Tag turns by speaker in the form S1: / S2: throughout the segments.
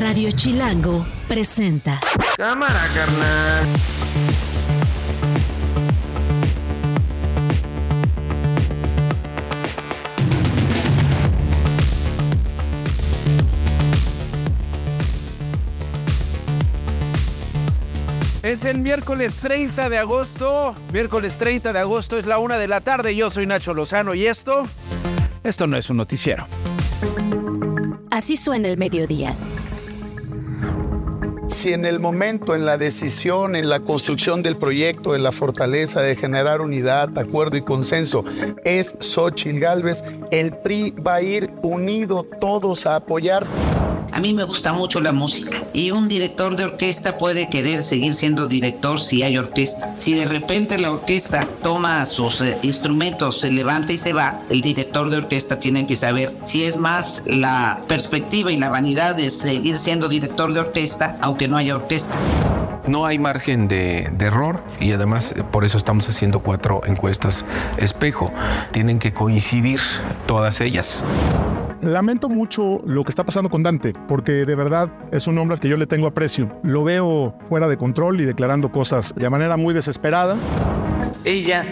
S1: Radio Chilango presenta.
S2: Cámara, carnal. Es el miércoles 30 de agosto. Miércoles 30 de agosto es la una de la tarde. Yo soy Nacho Lozano y esto. Esto no es un noticiero.
S1: Así suena el mediodía.
S3: Si en el momento, en la decisión, en la construcción del proyecto, en la fortaleza de generar unidad, acuerdo y consenso, es Xochitl Galvez, el PRI va a ir unido todos a apoyar.
S4: A mí me gusta mucho la música y un director de orquesta puede querer seguir siendo director si hay orquesta. Si de repente la orquesta toma sus eh, instrumentos, se levanta y se va, el director de orquesta tiene que saber si es más la perspectiva y la vanidad de seguir siendo director de orquesta, aunque no haya orquesta.
S5: No hay margen de, error y además eh, por eso estamos haciendo cuatro encuestas espejo. Tienen que coincidir todas ellas.
S6: Lamento mucho lo que está pasando con Dante, porque de verdad es un hombre al que yo le tengo aprecio. Lo veo fuera de control y declarando cosas de manera muy desesperada.
S7: Ella,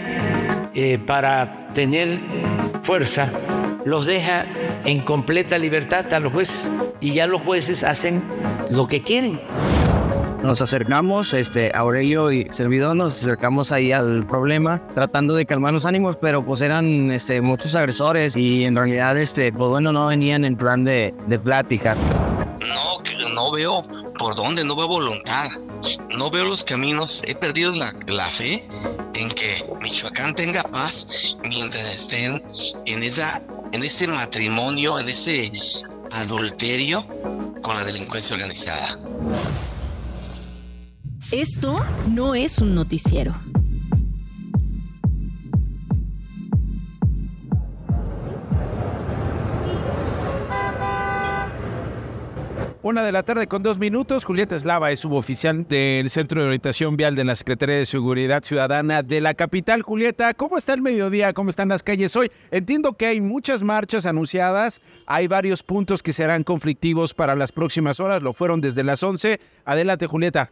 S7: eh, para tener fuerza, los deja en completa libertad a los jueces y ya los jueces hacen lo que quieren.
S8: Nos acercamos, este, Aurelio y servidor, nos acercamos ahí al problema, tratando de calmar los ánimos, pero pues eran este, muchos agresores y en realidad, este, pues bueno, no venían en plan de, de plática.
S9: No, no veo por dónde, no veo voluntad, no veo los caminos, he perdido la, la fe en que Michoacán tenga paz mientras estén en, esa, en ese matrimonio, en ese adulterio con la delincuencia organizada.
S1: Esto no es un noticiero.
S2: Una de la tarde con dos minutos. Julieta Eslava es suboficial del Centro de Orientación Vial de la Secretaría de Seguridad Ciudadana de la capital. Julieta, ¿cómo está el mediodía? ¿Cómo están las calles hoy? Entiendo que hay muchas marchas anunciadas. Hay varios puntos que serán conflictivos para las próximas horas. Lo fueron desde las 11. Adelante, Julieta.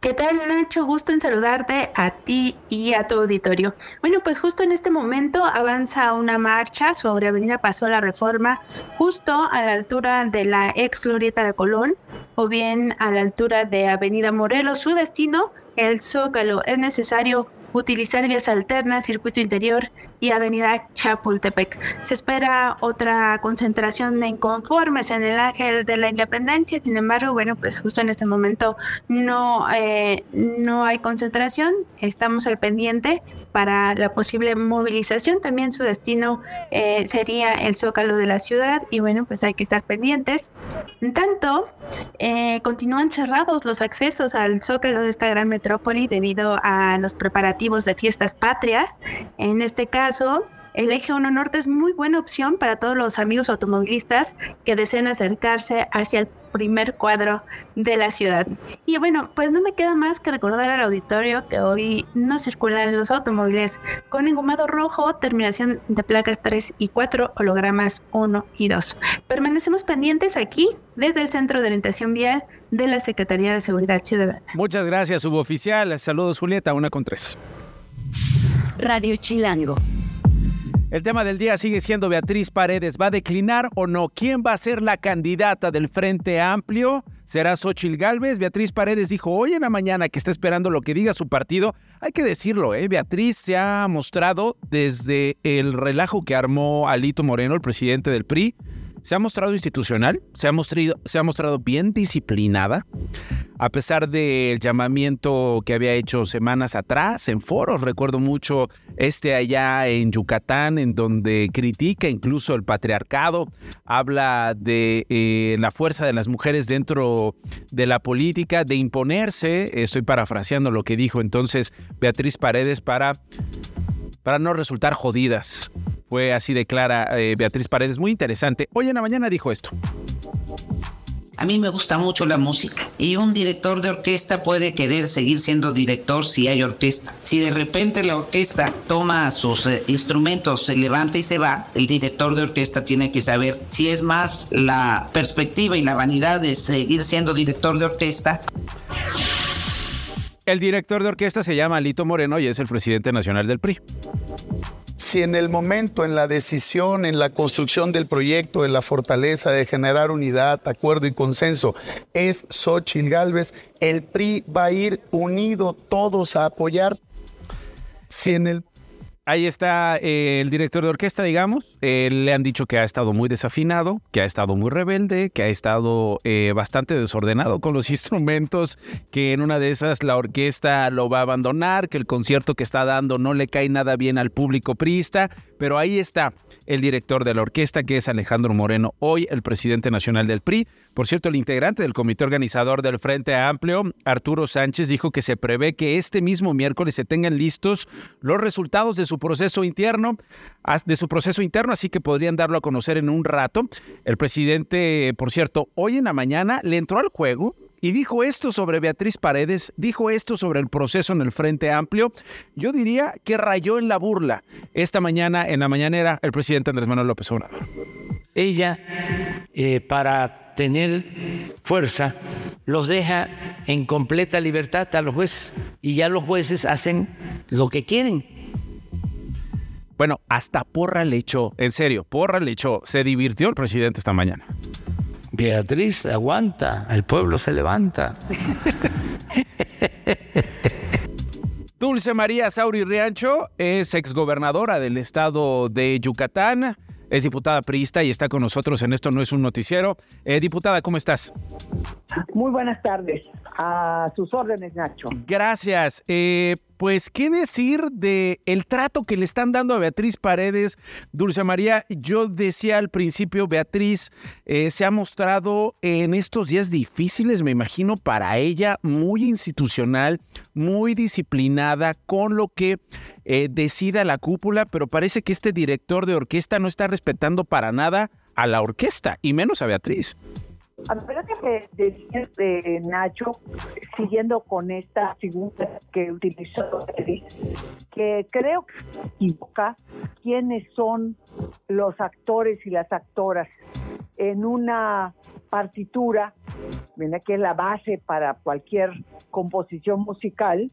S10: ¿Qué tal, Nacho? Gusto en saludarte a ti y a tu auditorio. Bueno, pues justo en este momento avanza una marcha sobre Avenida Pasó la Reforma, justo a la altura de la ex glorieta de Colón, o bien a la altura de Avenida Morelos. Su destino, el Zócalo. Es necesario utilizar vías alternas, circuito interior y avenida Chapultepec. Se espera otra concentración de inconformes en el Ángel de la Independencia, sin embargo, bueno, pues justo en este momento no, eh, no hay concentración, estamos al pendiente para la posible movilización, también su destino eh, sería el zócalo de la ciudad y bueno, pues hay que estar pendientes. En tanto, eh, continúan cerrados los accesos al zócalo de esta gran metrópoli debido a los preparativos de fiestas patrias. En este caso, el eje 1 norte es muy buena opción para todos los amigos automovilistas que deseen acercarse hacia el primer cuadro de la ciudad. Y bueno, pues no me queda más que recordar al auditorio que hoy no circulan los automóviles con engomado rojo, terminación de placas 3 y 4, hologramas 1 y 2. Permanecemos pendientes aquí desde el Centro de Orientación Vial de la Secretaría de Seguridad Ciudadana.
S2: Muchas gracias, suboficial. Saludos, Julieta, una con tres.
S1: Radio Chilango.
S2: El tema del día sigue siendo Beatriz Paredes. ¿Va a declinar o no? ¿Quién va a ser la candidata del Frente Amplio? ¿Será Xochil Gálvez? Beatriz Paredes dijo hoy en la mañana que está esperando lo que diga su partido. Hay que decirlo, ¿eh? Beatriz se ha mostrado desde el relajo que armó Alito Moreno, el presidente del PRI, se ha mostrado institucional, se ha mostrado, bien disciplinada, a pesar del llamamiento que había hecho semanas atrás en foros. Recuerdo mucho este allá en Yucatán, en donde critica incluso el patriarcado, habla de eh, la fuerza de las mujeres dentro de la política, de imponerse. Estoy parafraseando lo que dijo entonces Beatriz Paredes para, para no resultar jodidas. Fue así declara eh, Beatriz Paredes, muy interesante. Hoy en la mañana dijo esto.
S4: A mí me gusta mucho la música y un director de orquesta puede querer seguir siendo director si hay orquesta. Si de repente la orquesta toma sus eh, instrumentos, se levanta y se va, el director de orquesta tiene que saber si es más la perspectiva y la vanidad de seguir siendo director de orquesta.
S2: El director de orquesta se llama Lito Moreno y es el presidente nacional del PRI
S3: si en el momento, en la decisión, en la construcción del proyecto, en la fortaleza de generar unidad, acuerdo y consenso, es Xochitl Galvez, el PRI va a ir unido todos a apoyar.
S2: Si en el Ahí está eh, el director de orquesta, digamos. Eh, le han dicho que ha estado muy desafinado, que ha estado muy rebelde, que ha estado eh, bastante desordenado con los instrumentos, que en una de esas la orquesta lo va a abandonar, que el concierto que está dando no le cae nada bien al público priista. Pero ahí está el director de la orquesta, que es Alejandro Moreno, hoy el presidente nacional del PRI. Por cierto, el integrante del comité organizador del Frente Amplio, Arturo Sánchez, dijo que se prevé que este mismo miércoles se tengan listos los resultados de su proceso interno, de su proceso interno, así que podrían darlo a conocer en un rato. El presidente, por cierto, hoy en la mañana le entró al juego y dijo esto sobre Beatriz Paredes, dijo esto sobre el proceso en el Frente Amplio. Yo diría que rayó en la burla esta mañana en la mañanera el presidente Andrés Manuel López Obrador.
S7: Ella, eh, para tener fuerza, los deja en completa libertad a los jueces y ya los jueces hacen lo que quieren.
S2: Bueno, hasta porra le echó, en serio, porra le echó. Se divirtió el presidente esta mañana.
S7: Beatriz aguanta, el pueblo se levanta.
S2: Dulce María Sauri Riancho es exgobernadora del estado de Yucatán, es diputada priista y está con nosotros en Esto No es un Noticiero. Eh, diputada, ¿cómo estás?
S11: Muy buenas tardes. A sus órdenes, Nacho.
S2: Gracias. Eh, pues, ¿qué decir de el trato que le están dando a Beatriz Paredes? Dulce María, yo decía al principio, Beatriz eh, se ha mostrado en estos días difíciles, me imagino, para ella, muy institucional, muy disciplinada, con lo que eh, decida la cúpula, pero parece que este director de orquesta no está respetando para nada a la orquesta, y menos a Beatriz.
S11: A ver, que decir de Nacho, siguiendo con esta figura que utilizó, que creo que equivoca quiénes son los actores y las actoras en una partitura, que es la base para cualquier composición musical,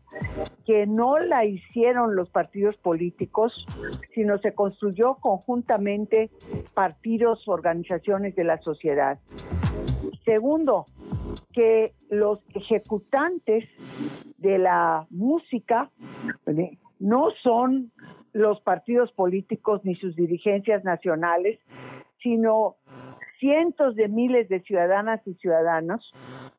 S11: que no la hicieron los partidos políticos, sino se construyó conjuntamente partidos, organizaciones de la sociedad. Segundo, que los ejecutantes de la música no son los partidos políticos ni sus dirigencias nacionales, sino cientos de miles de ciudadanas y ciudadanos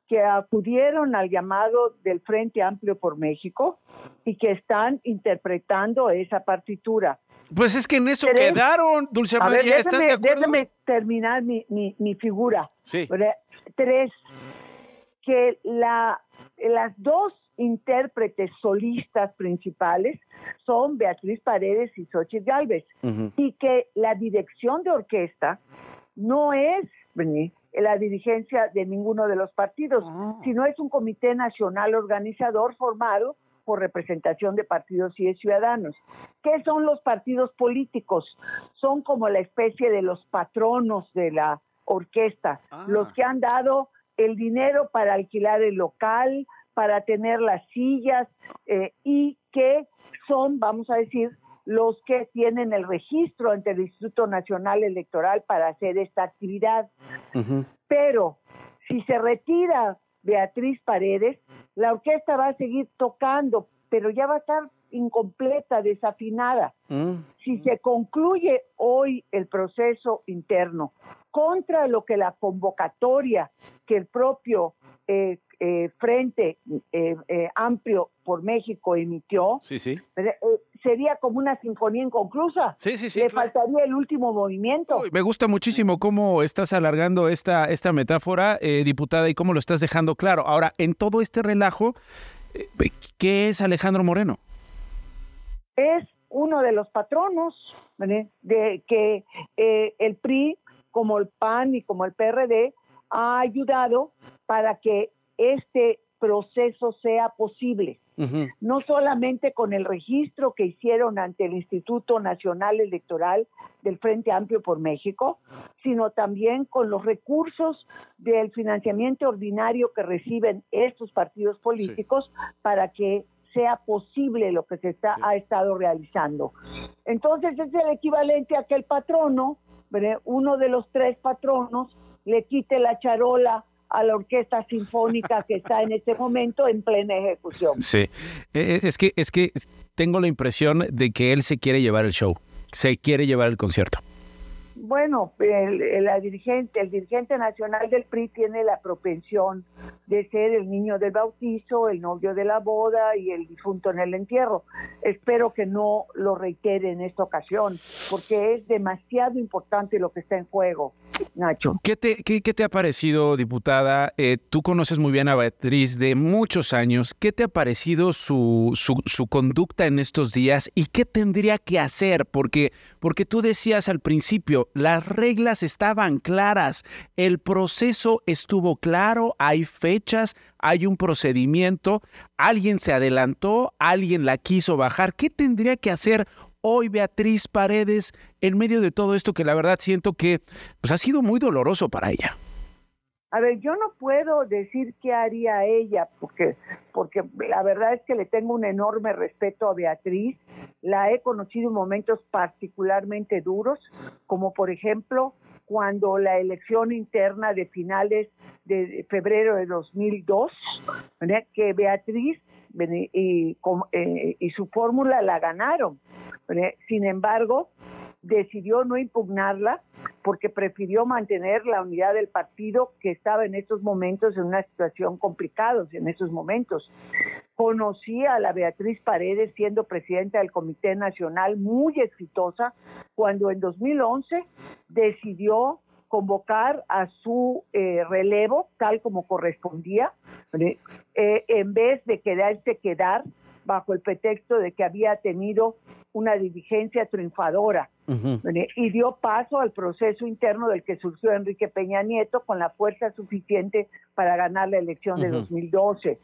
S11: que acudieron al llamado del Frente Amplio por México y que están interpretando esa partitura.
S2: Pues es que en eso quedaron, Dulce María, ¿estás de acuerdo?
S11: Déjame terminar mi, mi, figura. Sí. Tres, que la, las dos intérpretes solistas principales son Beatriz Paredes y Xochitl Galvez, y que la dirección de orquesta no es la dirigencia de ninguno de los partidos, ah. sino es un comité nacional organizador formado por representación de partidos y de ciudadanos. ¿Qué son los partidos políticos? Son como la especie de los patronos de la orquesta, ah. los que han dado el dinero para alquilar el local, para tener las sillas eh, y que son, vamos a decir, los que tienen el registro ante el Instituto Nacional Electoral para hacer esta actividad. Pero si se retira Beatriz Paredes, la orquesta va a seguir tocando, pero ya va a estar incompleta, desafinada. Mm. Si se concluye hoy el proceso interno contra lo que la convocatoria que el propio eh, eh, Frente eh, Amplio por México emitió, sería como una sinfonía inconclusa.
S2: Sí, sí, sí.
S11: Le faltaría el último movimiento.
S2: me gusta muchísimo cómo estás alargando esta, esta metáfora, diputada, y cómo lo estás dejando claro. Ahora, en todo este relajo, ¿qué es Alejandro Moreno?
S11: Es uno de los patronos de que el PRI, como el PAN y como el PRD, ha ayudado para que este proceso sea posible. No solamente con el registro que hicieron ante el Instituto Nacional Electoral del Frente Amplio por México, sino también con los recursos del financiamiento ordinario que reciben estos partidos políticos para que sea posible lo que se está, ha estado realizando. Entonces es el equivalente a que el patrono, uno de los tres patronos, le quite la charola a la orquesta sinfónica que está en este momento en plena ejecución.
S2: Sí, e, e, es que, es que tengo la impresión de que él se quiere llevar el show, se quiere llevar el concierto.
S11: Bueno, el, la dirigente, el dirigente nacional del PRI tiene la propensión de ser el niño del bautizo, el novio de la boda y el difunto en el entierro. Espero que no lo reitere en esta ocasión, porque es demasiado importante lo que está en juego. Nacho.
S2: ¿Qué te, qué, te ha parecido, diputada? Eh, tú conoces muy bien a Beatriz de muchos años. ¿Qué te ha parecido su, su, su, conducta en estos días y qué tendría que hacer? Porque, porque tú decías al principio, las reglas estaban claras, el proceso estuvo claro, hay fechas, hay un procedimiento, alguien se adelantó, alguien la quiso bajar. ¿Qué tendría que hacer hoy Beatriz Paredes en medio de todo esto que la verdad siento que pues, ha sido muy doloroso para ella?
S11: A ver, yo no puedo decir qué haría ella, porque, porque la verdad es que le tengo un enorme respeto a Beatriz. La he conocido en momentos particularmente duros, como por ejemplo cuando la elección interna de finales de febrero de 2002, que Beatriz y, eh, y su fórmula la ganaron. Sin embargo, decidió no impugnarla porque prefirió mantener la unidad del partido que estaba en estos momentos en una situación complicada, en esos momentos. Conocí a la Beatriz Paredes siendo presidenta del Comité Nacional, muy exitosa, cuando en 2011 decidió convocar a su eh, relevo tal como correspondía, eh, en vez de quedarse quedar bajo el pretexto de que había tenido una dirigencia triunfadora y dio paso al proceso interno del que surgió Enrique Peña Nieto con la fuerza suficiente para ganar la elección de 2012.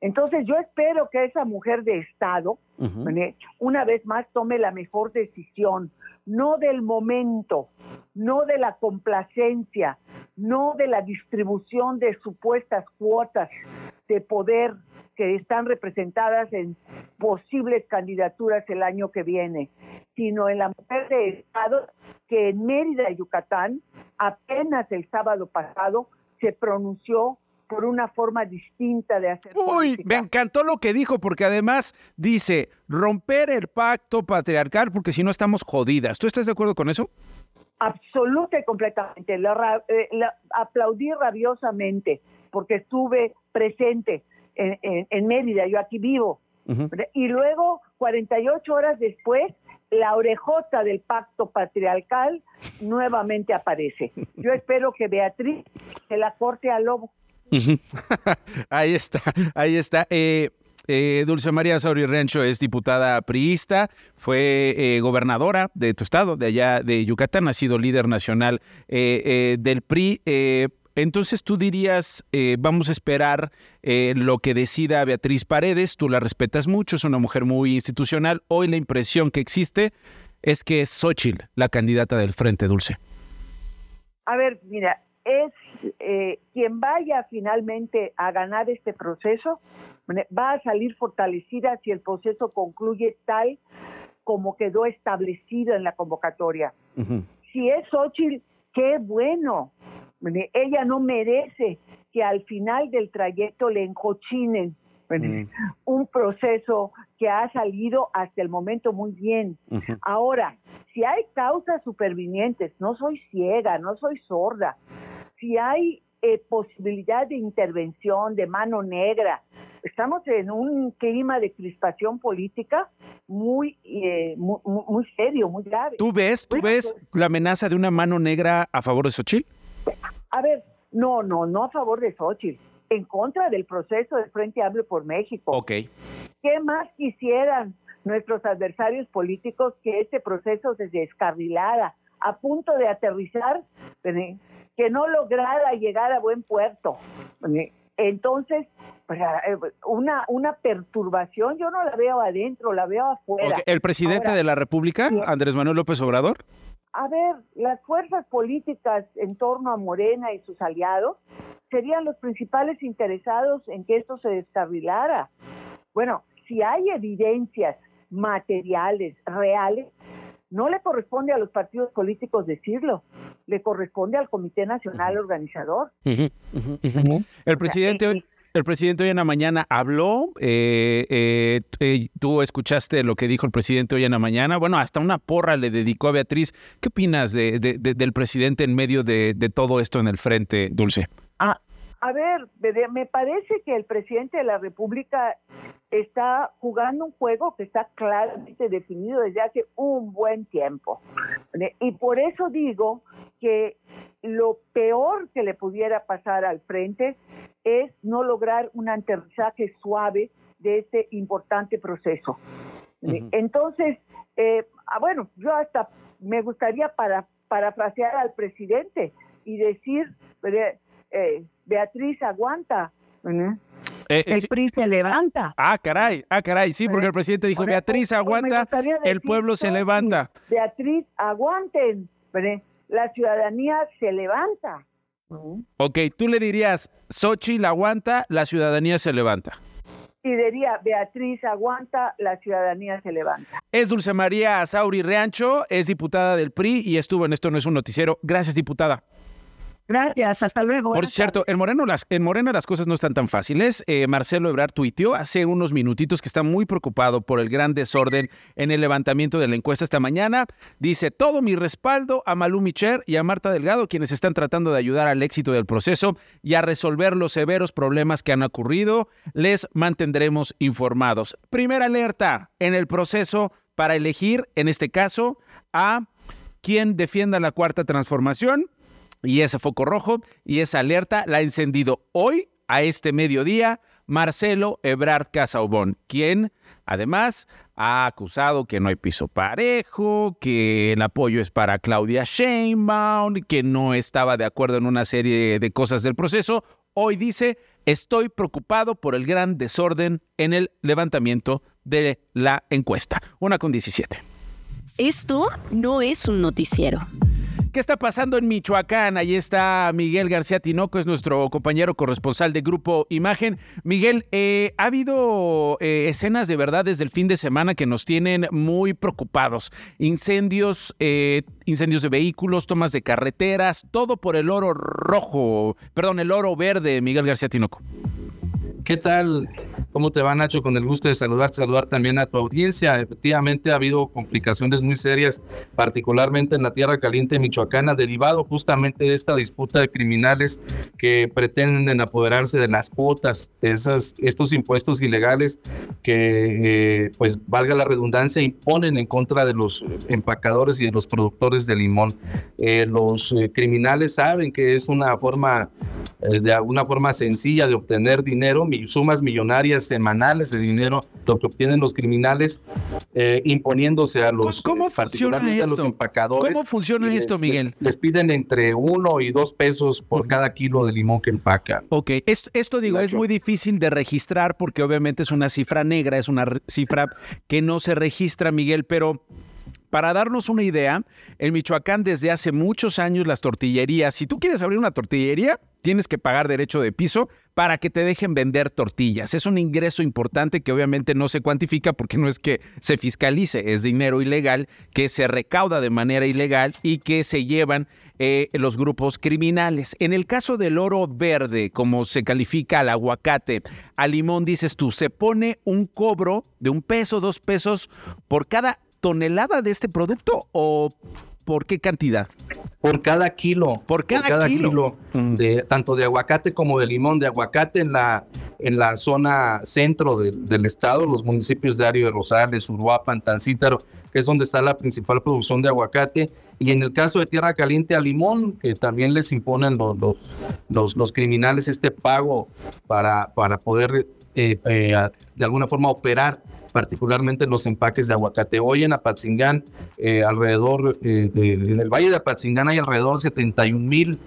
S11: Entonces yo espero que esa mujer de Estado, una vez más, tome la mejor decisión, no del momento, no de la complacencia, no de la distribución de supuestas cuotas de poder que están representadas en posibles candidaturas el año que viene, sino en la mujer de Estado que en Mérida, Yucatán, apenas el sábado pasado se pronunció por una forma distinta de hacer
S2: Uy, me encantó lo que dijo, porque además dice romper el pacto patriarcal, porque si no estamos jodidas. ¿Tú estás de acuerdo con eso?
S11: Absoluta y completamente. La, eh, aplaudí rabiosamente, porque estuve presente en, Mérida, yo aquí vivo. Y luego, 48 horas después, la orejota del pacto patriarcal nuevamente aparece. Yo espero que Beatriz se la corte al lobo.
S2: ahí está, ahí está. Eh, eh, Dulce María Sauri Rancho es diputada priista, fue eh, gobernadora de tu estado, de allá de Yucatán, ha sido líder nacional del PRI. Entonces tú dirías, eh, vamos a esperar eh, lo que decida Beatriz Paredes, tú la respetas mucho, es una mujer muy institucional. Hoy la impresión que existe es que es Xochitl la candidata del Frente Dulce.
S11: A ver, mira, es eh, quien vaya finalmente a ganar este proceso, va a salir fortalecida si el proceso concluye tal como quedó establecido en la convocatoria. Si es Xochitl, qué bueno, ella no merece que al final del trayecto le encochinen mm. un proceso que ha salido hasta el momento muy bien. Ahora, si hay causas supervinientes, no soy ciega, no soy sorda, si hay eh, posibilidad de intervención, de mano negra, estamos en un clima de crispación política muy, eh, muy, serio, muy grave.
S2: ¿Tú ves, tú ves pues la amenaza de una mano negra a favor de Xochitl?
S11: A ver, no, no, no a favor de Xochitl, en contra del proceso del Frente Amplio por México.
S2: Ok.
S11: ¿Qué más quisieran nuestros adversarios políticos que este proceso se descarrilara a punto de aterrizar, que no lograra llegar a buen puerto. Entonces, pues, eh, una, una perturbación yo no la veo adentro, la veo afuera.
S2: ¿El presidente de la República, Andrés Manuel López Obrador?
S11: A ver, las fuerzas políticas en torno a Morena y sus aliados serían los principales interesados en que esto se descarrilara. Bueno, si hay evidencias materiales, reales, no le corresponde a los partidos políticos decirlo, le corresponde al Comité Nacional Organizador.
S2: El presidente... El presidente hoy en la mañana habló, eh, eh, eh, tú escuchaste lo que dijo el presidente hoy en la mañana, bueno, hasta una porra le dedicó a Beatriz. ¿Qué opinas de, del presidente en medio de, todo esto en el frente, Dulce?
S11: A ver, me parece que el presidente de la República está jugando un juego que está claramente definido desde hace un buen tiempo. Y por eso digo que lo peor que le pudiera pasar al frente es no lograr un aterrizaje suave de este importante proceso. Entonces, eh, ah, bueno, yo hasta me gustaría para, parafrasear al presidente y decir, eh, Beatriz aguanta,
S2: eh,
S11: el PRI se levanta.
S2: Ah, caray, ah, caray, sí, porque el presidente dijo, Beatriz aguanta, el pueblo se levanta.
S11: Beatriz, aguanten, la ciudadanía se levanta.
S2: Ok, tú le dirías, Xochitl aguanta, la ciudadanía se levanta.
S11: Y diría, Beatriz aguanta, la ciudadanía se levanta.
S2: Es Dulce María Sauri Reancho, es diputada del PRI y estuvo en Esto No es un Noticiero. Gracias, diputada.
S11: Gracias, hasta luego.
S2: Por cierto, en, Moreno las, en Morena las cosas no están tan fáciles. Eh, Marcelo Ebrard tuiteó hace unos minutitos que está muy preocupado por el gran desorden en el levantamiento de la encuesta esta mañana. Dice, todo mi respaldo a Malú Micher y a Marta Delgado, quienes están tratando de ayudar al éxito del proceso y a resolver los severos problemas que han ocurrido. Les mantendremos informados. Primera alerta en el proceso para elegir, en este caso, a quien defienda la cuarta transformación y ese foco rojo y esa alerta la ha encendido hoy, a este mediodía, Marcelo Ebrard Casaubón, quien además ha acusado que no hay piso parejo, que el apoyo es para Claudia Sheinbaum, que no estaba de acuerdo en una serie de cosas del proceso. Hoy dice, estoy preocupado por el gran desorden en el levantamiento de la encuesta. Una con 17.
S1: Esto no es un noticiero.
S2: ¿Qué está pasando en Michoacán? Ahí está Miguel García Tinoco, es nuestro compañero corresponsal de Grupo Imagen. Miguel, eh, ha habido eh, escenas de verdad desde el fin de semana que nos tienen muy preocupados. Incendios, eh, incendios de vehículos, tomas de carreteras, todo por el oro rojo, perdón, el oro verde, Miguel García Tinoco.
S12: ¿Qué tal? ¿Cómo te va, Nacho? Con el gusto de saludarte, saludar también a tu audiencia. Efectivamente, ha habido complicaciones muy serias, particularmente en la Tierra Caliente Michoacana, derivado justamente de esta disputa de criminales que pretenden apoderarse de las cuotas, esas, estos impuestos ilegales que, eh, pues, valga la redundancia, imponen en contra de los empacadores y de los productores de limón. Eh, los eh, criminales saben que es una forma, de alguna forma sencilla de obtener dinero, sumas millonarias semanales de dinero lo que obtienen los criminales eh, imponiéndose a los
S2: ¿Cómo,
S12: eh, particularmente a los empacadores.
S2: ¿Cómo funciona esto, Miguel?
S12: Les piden entre uno y dos pesos por cada kilo de limón que empacan.
S2: Ok, esto, esto digo, es muy difícil de registrar porque obviamente es una cifra negra, es una cifra que no se registra, Miguel, pero para darnos una idea, en Michoacán desde hace muchos años las tortillerías, si tú quieres abrir una tortillería, tienes que pagar derecho de piso para que te dejen vender tortillas. Es un ingreso importante que obviamente no se cuantifica porque no es que se fiscalice, es dinero ilegal que se recauda de manera ilegal y que se llevan eh, los grupos criminales. En el caso del oro verde, como se califica al aguacate, al limón, dices tú, se pone un cobro de un peso, dos pesos por cada tonelada de este producto o por qué cantidad?
S12: Por cada kilo.
S2: Por cada, kilo.
S12: De, tanto de aguacate como de limón. De aguacate en la, en la zona centro del estado, los municipios de Ario de Rosales, Uruapan, Tancítaro, que es donde está la principal producción de aguacate. Y en el caso de Tierra Caliente a Limón, que también les imponen los, los, los, criminales este pago para, para poder eh, eh, de alguna forma operar particularmente los empaques de aguacate. Hoy en Apatzingán, eh, alrededor, eh, en el Valle de Apatzingán hay alrededor de 71 mil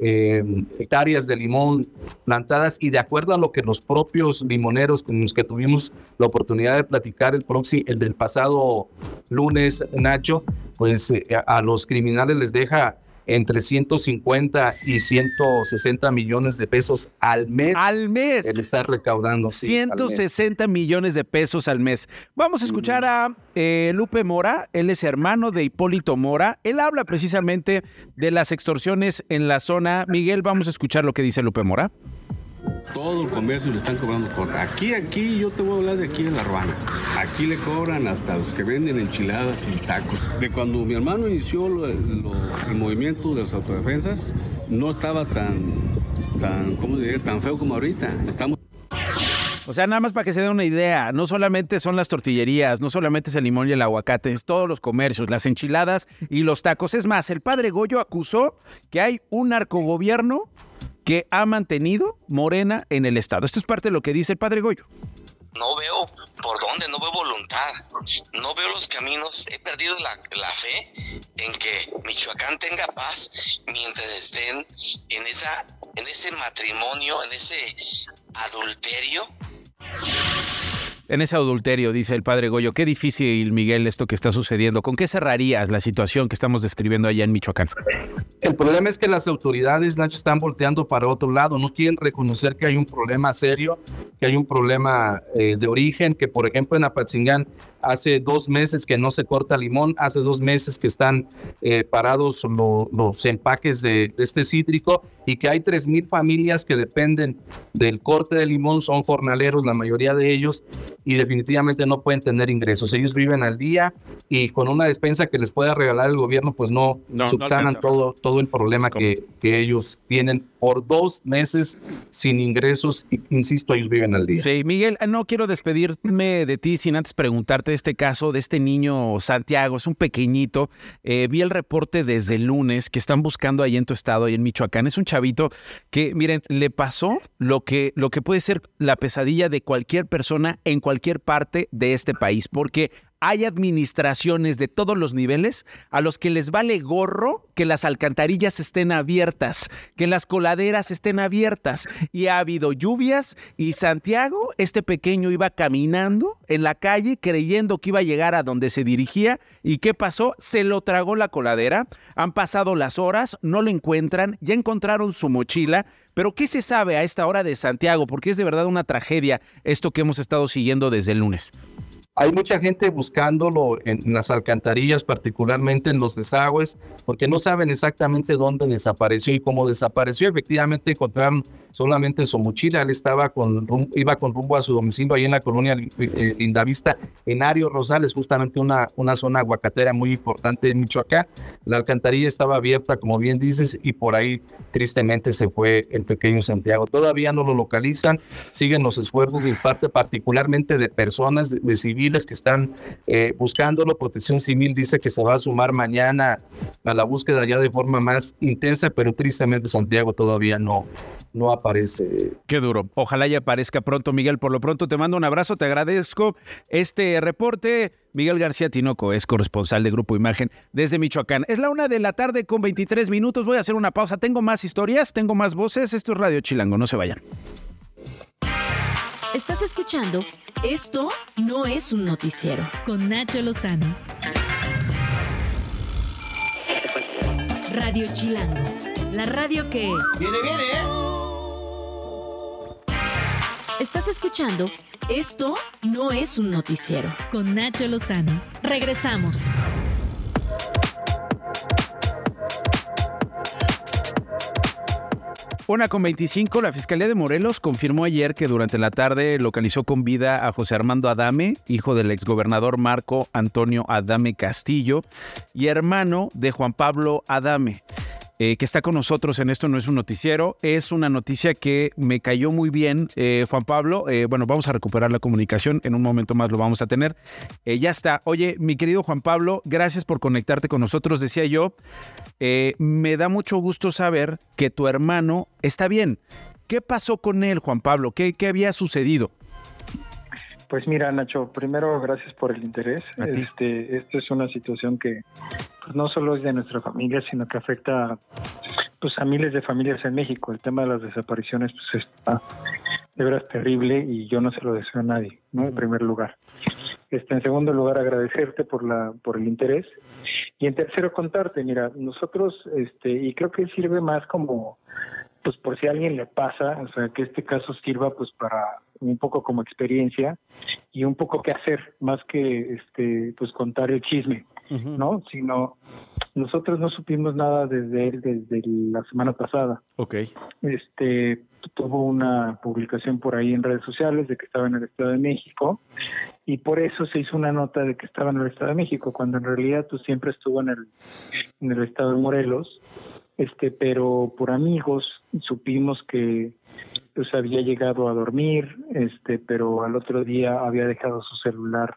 S12: eh, hectáreas de limón plantadas y de acuerdo a lo que los propios limoneros con los que tuvimos la oportunidad de platicar el, próximo, el del pasado lunes, Nacho, pues a los criminales les deja entre 150 y 160 millones de pesos al mes.
S2: Al mes.
S12: Él está recaudando.
S2: 160 millones de pesos al mes. Vamos a escuchar a eh, Lupe Mora. Él es hermano de Hipólito Mora. Él habla precisamente de las extorsiones en la zona. Miguel, vamos a escuchar lo que dice Lupe Mora.
S13: Todo el comercio le están cobrando aquí, aquí, yo te voy a hablar de aquí en la Ruana. Aquí le cobran hasta los que venden enchiladas y tacos. De cuando mi hermano inició el movimiento de las autodefensas, no estaba tan, tan, ¿cómo diría? Tan feo como ahorita. Estamos
S2: o sea, nada más para que se den una idea, no solamente son las tortillerías, no solamente es el limón y el aguacate, es todos los comercios, las enchiladas y los tacos. Es más, el padre Goyo acusó que hay un narcogobierno que ha mantenido Morena en el Estado. Esto es parte de lo que dice el padre Goyo.
S9: No veo por dónde, no veo voluntad, no veo los caminos. He perdido la, fe en que Michoacán tenga paz mientras estén en, esa, en ese matrimonio, en ese adulterio
S2: en ese adulterio, dice el padre Goyo. Qué difícil, Miguel, esto que está sucediendo. ¿Con qué cerrarías la situación que estamos describiendo allá en Michoacán?
S12: El problema es que las autoridades, Nacho, están volteando para otro lado. No quieren reconocer que hay un problema serio, que hay un problema eh, de origen, que por ejemplo en Apatzingán hace dos meses que no se corta limón, hace dos meses que están eh, parados los empaques de, este cítrico y que hay 3.000 familias que dependen del corte de limón, son jornaleros la mayoría de ellos y definitivamente no pueden tener ingresos. Ellos viven al día y con una despensa que les pueda regalar el gobierno, pues no, subsanan todo, todo el problema que, que ellos tienen por dos meses sin ingresos. Insisto, ellos viven al día.
S2: Sí, Miguel, no quiero despedirme de ti sin antes preguntarte este caso de este niño Santiago. Es un pequeñito. Eh, vi el reporte desde el lunes que están buscando ahí en tu estado, ahí en Michoacán. Es un chavito que, miren, le pasó lo que, lo que puede ser la pesadilla de cualquier persona en cualquier parte de este país, porque hay administraciones de todos los niveles a los que les vale gorro que las alcantarillas estén abiertas, que las coladeras estén abiertas. Y ha habido lluvias y Santiago, este pequeño, iba caminando en la calle creyendo que iba a llegar a donde se dirigía. ¿Y qué pasó? Se lo tragó la coladera. Han pasado las horas, no lo encuentran, ya encontraron su mochila. Pero ¿qué se sabe a esta hora de Santiago? Porque es de verdad una tragedia esto que hemos estado siguiendo desde el lunes.
S12: Hay mucha gente buscándolo en las alcantarillas, particularmente en los desagües, porque no saben exactamente dónde desapareció y cómo desapareció. Efectivamente encontraron solamente su mochila. Él estaba con, iba con rumbo a su domicilio ahí en la colonia eh, Lindavista, en Ario Rosales, justamente una, una zona aguacatera muy importante en Michoacán. La alcantarilla estaba abierta, como bien dices, y por ahí tristemente se fue el pequeño Santiago. Todavía no lo localizan, siguen los esfuerzos de parte particularmente de personas, de, civiles que están eh, buscándolo. Protección Civil dice que se va a sumar mañana a la búsqueda ya de forma más intensa, pero tristemente Santiago todavía no, no aparece.
S2: Qué duro. Ojalá ya aparezca pronto, Miguel. Por lo pronto te mando un abrazo, te agradezco este reporte. Miguel García Tinoco es corresponsal de Grupo Imagen desde Michoacán. Es la una de la tarde con 23 minutos. Voy a hacer una pausa. Tengo más historias, tengo más voces. Esto es Radio Chilango. No se vayan.
S1: Estás escuchando Esto no es un noticiero con Nacho Lozano. Radio Chilango, la radio que...
S14: Viene, viene, ¿eh?
S1: Estás escuchando Esto no es un noticiero con Nacho Lozano. Regresamos.
S2: Una con 25, la Fiscalía de Morelos confirmó ayer que durante la tarde localizó con vida a José Armando Adame, hijo del exgobernador Marco Antonio Adame Castillo y hermano de Juan Pablo Adame. Eh, que está con nosotros en esto no es un noticiero. Es una noticia que me cayó muy bien, eh, Juan Pablo. Eh, bueno, vamos a recuperar la comunicación. En un momento más lo vamos a tener. ya está. Oye, mi querido Juan Pablo, gracias por conectarte con nosotros. Decía yo, me da mucho gusto saber que tu hermano está bien. ¿Qué pasó con él, Juan Pablo? ¿Qué, qué había sucedido?
S14: Pues mira, Nacho, primero gracias por el interés. Este, esto es una situación que pues, no solo es de nuestra familia, sino que afecta pues, a miles de familias en México. El tema de las desapariciones pues, está de veras terrible y yo no se lo deseo a nadie, ¿no? En primer lugar. Este, en segundo lugar, agradecerte por la por el interés y en tercero contarte, mira, nosotros este y creo que sirve más como pues por si a alguien le pasa, o sea, que este caso sirva pues para un poco como experiencia y un poco qué hacer, más que este pues contar el chisme, ¿no? Sino nosotros no supimos nada desde él desde la semana pasada.
S2: Ok.
S14: Este tuvo una publicación por ahí en redes sociales de que estaba en el Estado de México y por eso se hizo una nota de que estaba en el Estado de México cuando en realidad pues siempre estuvo en el en el Estado de Morelos este pero por amigos supimos que pues había llegado a dormir este pero al otro día había dejado su celular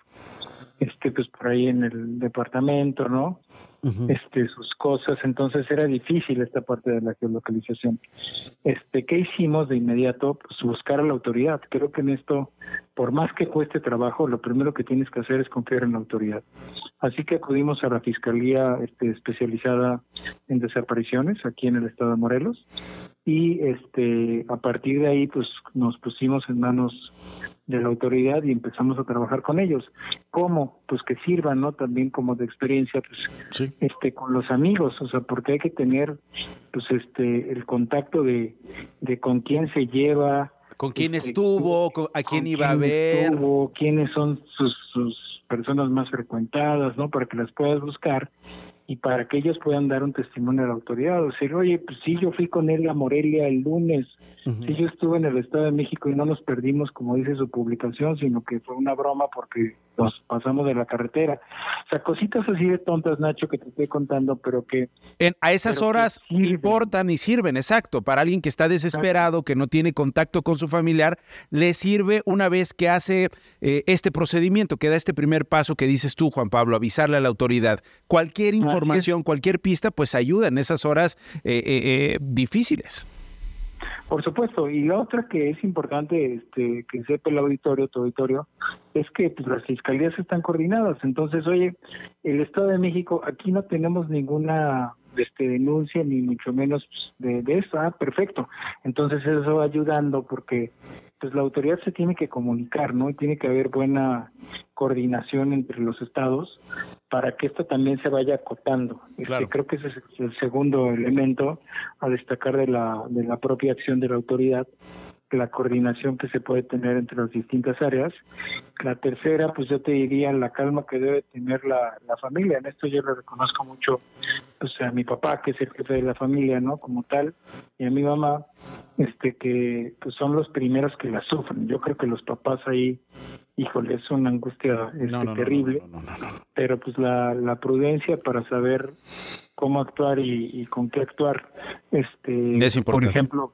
S14: este pues por ahí en el departamento no este sus cosas. Entonces era difícil esta parte de la geolocalización. Este qué hicimos de inmediato pues buscar a la autoridad. Creo que en esto por más que cueste trabajo lo primero que tienes que hacer es confiar en la autoridad. Así que acudimos a la fiscalía este, especializada en desapariciones aquí en el estado de Morelos. Y este a partir de ahí pues nos pusimos en manos de la autoridad y empezamos a trabajar con ellos. ¿Cómo? Pues que sirvan, ¿no? También como de experiencia, pues, este, con los amigos, o sea, porque hay que tener, pues, este, el contacto de, de con quién se lleva.
S2: Con quién
S14: este,
S2: estuvo, a quién iba a ver.
S14: Estuvo, quiénes son sus, sus personas más frecuentadas, ¿no? Para que las puedas buscar y para que ellos puedan dar un testimonio a la autoridad, o decir, oye, pues sí, yo fui con él a Morelia el lunes, sí, yo estuve en el Estado de México y no nos perdimos, como dice su publicación, sino que fue una broma porque nos pasamos de la carretera. O sea, cositas así de tontas, Nacho, que te estoy contando, pero que...
S2: En, a esas horas importan y sirven, exacto. Para alguien que está desesperado, que no tiene contacto con su familiar, le sirve una vez que hace eh, este procedimiento, que da este primer paso que dices tú, Juan Pablo, avisarle a la autoridad. Cualquier información, cualquier pista, pues ayuda en esas horas eh, eh, difíciles.
S14: Por supuesto, y la otra que es importante este, que sepa el auditorio, tu auditorio, es que pues, las fiscalías están coordinadas. Entonces, oye, el Estado de México, aquí no tenemos ninguna este, denuncia, ni mucho menos de, de eso. Ah, perfecto. Entonces, eso va ayudando porque pues la autoridad se tiene que comunicar, ¿no? Y tiene que haber buena coordinación entre los estados para que esto también se vaya acotando. Este, creo que ese es el segundo elemento a destacar de la, de la propia acción de la autoridad, la coordinación que se puede tener entre las distintas áreas. La tercera, pues yo te diría la calma que debe tener la, la familia. En esto yo le reconozco mucho pues, a mi papá, que es el jefe de la familia, ¿no? Como tal, y a mi mamá, este que pues son los primeros que la sufren. Yo creo que los papás ahí, híjole, es una angustia este, terrible, pero pues la, la prudencia para saber cómo actuar y, con qué actuar. Este,
S2: es
S14: por ejemplo,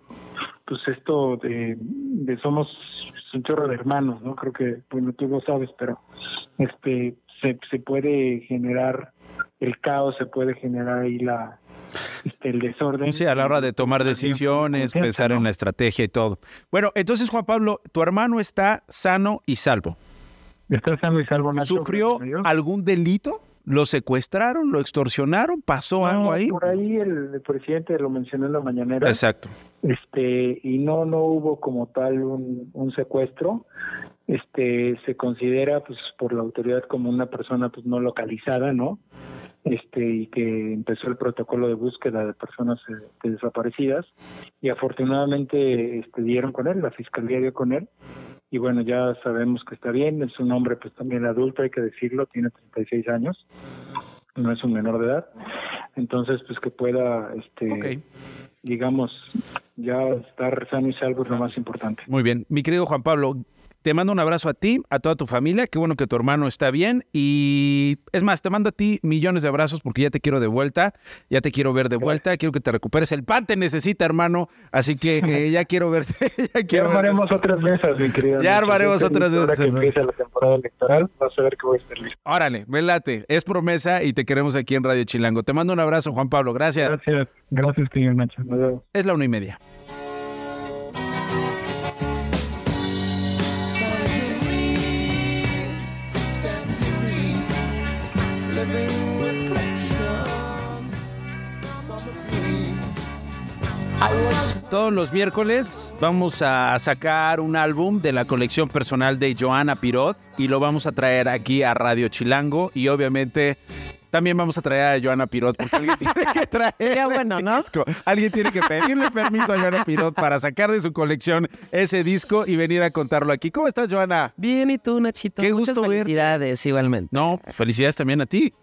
S14: pues esto de, de somos un chorro de hermanos, ¿no? Creo que, bueno, tú lo sabes, pero este se, se puede generar el caos, se puede generar ahí la, este, el desorden.
S2: Sí, a la hora de tomar decisiones, pensar en la estrategia y todo. Bueno, entonces Juan Pablo, tu hermano está sano y salvo.
S14: Está sano y salvo. Nacho,
S2: ¿Sufrió algún delito? ¿Lo secuestraron? ¿Lo extorsionaron? ¿Pasó algo ahí?
S14: Por ahí el, presidente lo mencionó en la mañanera.
S2: Exacto.
S14: Este, y no, no hubo como tal un, secuestro. Este, se considera pues por la autoridad como una persona pues no localizada, ¿no? este y que empezó el protocolo de búsqueda de personas eh, desaparecidas y afortunadamente este, dieron con él, la fiscalía dio con él y bueno, ya sabemos que está bien, es un hombre pues también adulto, hay que decirlo, tiene 36 años, no es un menor de edad, entonces pues que pueda, este, digamos, ya estar sano y salvo es lo más importante.
S2: Muy bien, mi querido Juan Pablo, te mando un abrazo a ti, a toda tu familia. Qué bueno que tu hermano está bien. Y es más, te mando a ti millones de abrazos porque ya te quiero de vuelta. Ya te quiero ver de vuelta. Quiero que te recuperes. El pan te necesita, hermano. Así que eh, ya quiero verte.
S14: ya, quiero
S2: armaremos
S14: otras mesas, mi querido.
S2: Ya armaremos otras mesas.
S14: que empiece la temporada electoral, vas a ver que voy a estar listo.
S2: Órale, velate. Es promesa y te queremos aquí en Radio Chilango. Te mando un abrazo, Juan Pablo. Gracias.
S14: Gracias. Gracias, señor Nacho.
S2: Es la una y media. Todos los miércoles vamos a sacar un álbum de la colección personal de Joana Pirot y lo vamos a traer aquí a Radio Chilango y obviamente también vamos a traer a Joana Pirot porque alguien tiene que traer
S15: Sería bueno, ¿no?
S2: disco. Alguien tiene que pedirle permiso a Joana Pirot para sacar de su colección ese disco y venir a contarlo aquí. ¿Cómo estás, Joana?
S15: Bien, ¿y tú, Nachito?
S2: Qué
S15: Muchas
S2: gusto verte.
S15: felicidades, igualmente.
S2: No, felicidades también a ti.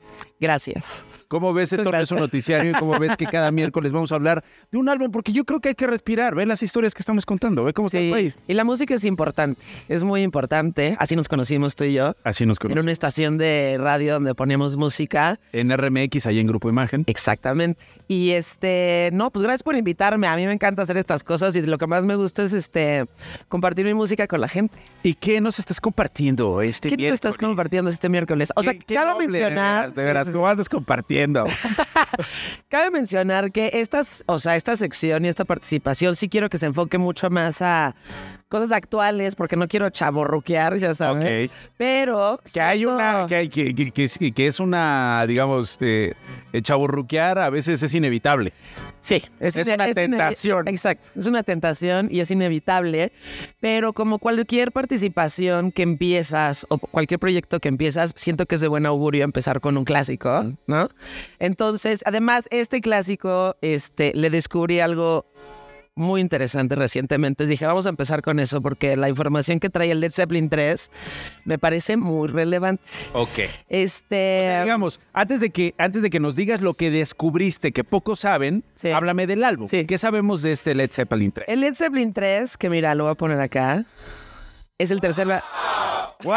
S15: Gracias.
S2: ¿Cómo ves esto es un noticiario y cómo ves que cada miércoles vamos a hablar de un álbum? Porque yo creo que hay que respirar, ve las historias que estamos contando, ve cómo está el
S15: Sí,
S2: país.
S15: y la música es importante, es muy importante. Así nos conocimos tú y yo.
S2: Así nos
S15: En
S2: conocemos.
S15: una estación de radio donde poníamos música.
S2: En RMX, ahí en Grupo Imagen.
S15: Exactamente. Y este, no, pues gracias por invitarme. A mí me encanta hacer estas cosas y lo que más me gusta es este compartir mi música con la gente.
S2: ¿Y qué nos estás compartiendo este
S15: ¿Qué te estás compartiendo este miércoles? O sea,
S2: noble,
S15: mencionar.
S2: De veras, ¿cómo andas compartiendo?
S15: Cabe mencionar que estas, o sea, esta sección y esta participación sí quiero que se enfoque mucho más a cosas actuales, porque no quiero chaborruquear, ya sabes. Pero
S2: Que hay una, que, hay- que, que- que es- que es una, digamos, eh, eh, chaburruquear a veces es inevitable.
S15: Sí,
S2: Es una tentación.
S15: exacto, es una tentación y es inevitable, pero como cualquier participación que empiezas o cualquier proyecto que empiezas, siento que es de buen augurio empezar con un clásico, ¿no? Entonces, además, este clásico, este, le descubrí algo muy interesante recientemente. Dije, vamos a empezar con eso porque la información que trae el Led Zeppelin 3 me parece muy relevante.
S2: Ok.
S15: Este,
S2: digamos, antes de que antes de que nos digas lo que descubriste que pocos saben, háblame del álbum. ¿Qué sabemos de este Led Zeppelin 3?
S15: el Led Zeppelin 3, que mira, lo voy a poner acá, es el tercer...
S2: ¡Wow!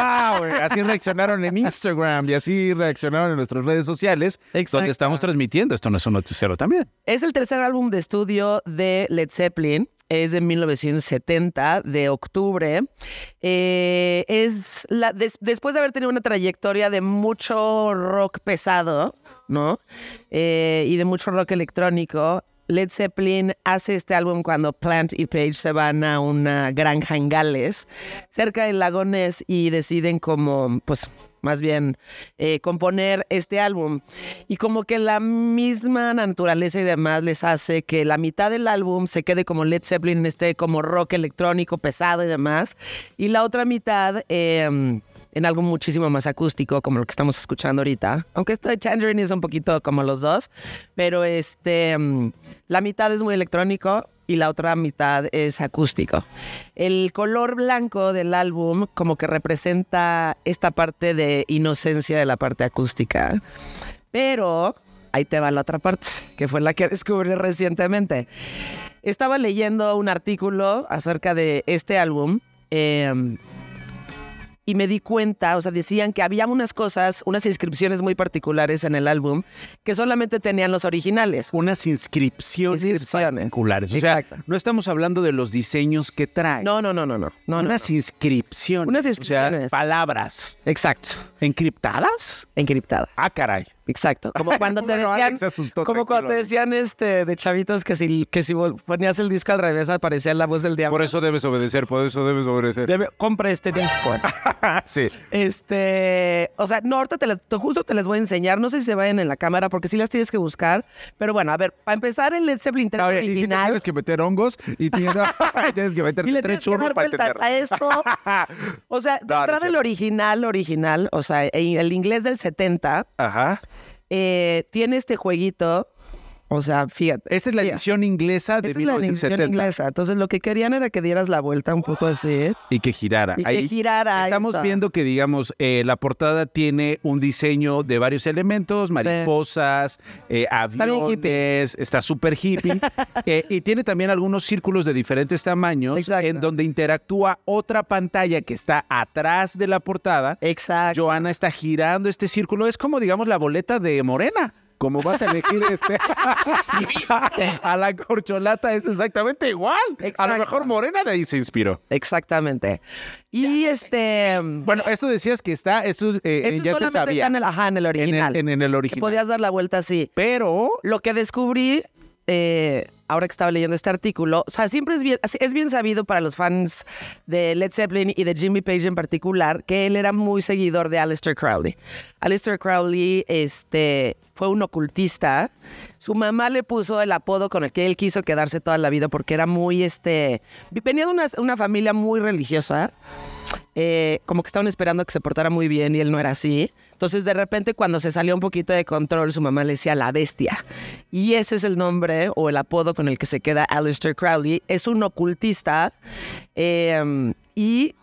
S2: Así reaccionaron en Instagram y así reaccionaron en nuestras redes sociales, donde estamos transmitiendo. Esto no es un noticiero también.
S15: Es el tercer álbum de estudio de Led Zeppelin. Es de 1970, de octubre. Eh, es la, des- después de haber tenido una trayectoria de mucho rock pesado, ¿no? Eh, y de mucho rock electrónico. Led Zeppelin hace este álbum cuando Plant y Page se van a una granja en Gales, cerca del lago Ness, y deciden como, pues, más bien eh, componer este álbum. Y como que la misma naturaleza y demás les hace que la mitad del álbum se quede como Led Zeppelin este como rock electrónico pesado y demás. Y la otra mitad eh, en algo muchísimo más acústico como lo que estamos escuchando ahorita. Aunque de Tangerine es un poquito como los dos. Pero este, mm, la mitad es muy electrónico y la otra mitad es acústico. El color blanco del álbum como que representa esta parte de inocencia de la parte acústica. Pero ahí te va la otra parte, que fue la que descubrí recientemente. Estaba leyendo un artículo acerca de este álbum. eh, y me di cuenta, o sea, decían que había unas cosas, unas inscripciones muy particulares en el álbum que solamente tenían los originales.
S2: Unas inscripciones particulares. O sea, no estamos hablando de los diseños que trae.
S15: No, no, no, no, no. no
S2: unas inscripciones.
S15: Unas
S2: O sea,
S15: inscripciones.
S2: palabras.
S15: Exacto.
S2: ¿Encriptadas?
S15: Encriptadas.
S2: Ah, caray.
S15: Exacto. Como cuando te decían, como cuando te decían este de chavitos que si, que si ponías el disco al revés aparecía la voz del diablo.
S2: Por eso debes obedecer, por eso debes obedecer.
S15: Debe- compra este disco.
S2: sí.
S15: Este, o sea, no, ahorita te te- justo te les voy a enseñar. No sé si se vayan en la cámara porque sí las tienes que buscar. Pero bueno, a ver, para empezar el Led Zeppelin 3
S2: Oye, y si te
S15: original.
S2: tienes que meter hongos y tienes, tienes que meter tres
S15: tienes que
S2: churros
S15: dar
S2: para
S15: a esto. O sea, de
S2: No, no es
S15: entrada el
S2: cierto.
S15: original, original, o sea, el inglés del 70,
S2: Ajá.
S15: Eh, tiene este jueguito. O sea, fíjate.
S2: Esta es la edición inglesa de
S15: Esta es la edición
S2: 1970.
S15: inglesa. Entonces, lo que querían era que dieras la vuelta un poco así.
S2: Y que girara.
S15: Y que girara.
S2: Estamos viendo que, digamos, eh, la portada tiene un diseño de varios elementos, mariposas, eh, aviones, está súper hippie. eh, y tiene también algunos círculos de diferentes tamaños en donde interactúa otra pantalla que está atrás de la portada.
S15: Exacto.
S2: Joana está girando este círculo. Es como, digamos, la boleta de Morena. Como vas a elegir este a la corcholata es exactamente igual. A lo mejor Morena de ahí se inspiró.
S15: Exactamente. Y este.
S2: Bueno, esto decías que está, esto eh,
S15: Esto
S2: ya se
S15: solamente
S2: sabía.
S15: está en el, ajá, en el original.
S2: En el, en el
S15: Que
S2: original.
S15: podías dar la vuelta así.
S2: Pero.
S15: Lo que descubrí. eh, ahora que estaba leyendo este artículo, o sea, siempre es bien, es bien sabido para los fans de Led Zeppelin y de Jimmy Page en particular que él era muy seguidor de Aleister Crowley. Aleister Crowley este, fue un ocultista. Su mamá le puso el apodo con el que él quiso quedarse toda la vida porque era muy, este, venía de una, una familia muy religiosa. Eh, como que estaban esperando que se portara muy bien y él no era así. Entonces, de repente, cuando se salió un poquito de control, su mamá le decía la bestia. Y ese es el nombre o el apodo con el que se queda Aleister Crowley. Es un ocultista eh, y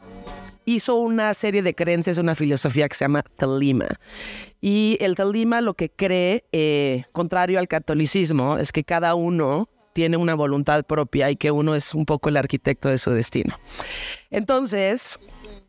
S15: hizo una serie de creencias, una filosofía que se llama Telima. Y el Telima lo que cree, eh, contrario al catolicismo, es que cada uno tiene una voluntad propia y que uno es un poco el arquitecto de su destino. Entonces,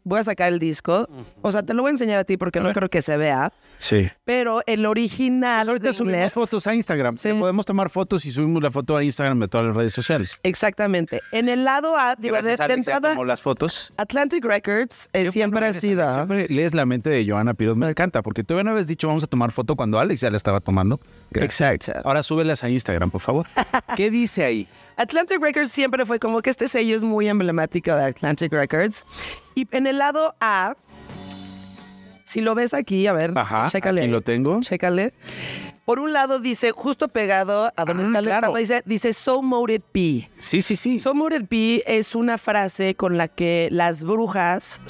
S15: voy a sacar el disco. O sea, te lo voy a enseñar a ti porque no creo que se vea.
S2: Sí.
S15: Pero el original.
S2: Pues ahorita subimos fotos a Instagram. Sí. Podemos tomar fotos y subimos la foto a Instagram de todas las redes sociales.
S15: Exactamente. En el lado A, digo, de, de entrada.
S2: Como las fotos.
S15: Atlantic Records eh, siempre ha sido.
S2: Siempre lees la mente de Joana Piros. Me encanta porque tú no habías dicho vamos a tomar foto cuando Alex ya la estaba tomando.
S15: Exacto.
S2: Ahora súbelas a Instagram, por favor. ¿Qué dice ahí?
S15: Atlantic Records siempre fue como que este sello es muy emblemático de Atlantic Records. Y en el lado A, si lo ves aquí, a ver,
S2: Ajá,
S15: chécale.
S2: Aquí lo tengo.
S15: Chécale. Por un lado dice, justo pegado a donde
S2: Ah,
S15: está el
S2: claro.
S15: estampa, dice, dice So Moted P.
S2: Sí, sí, sí.
S15: So Moted P es una frase con la que las brujas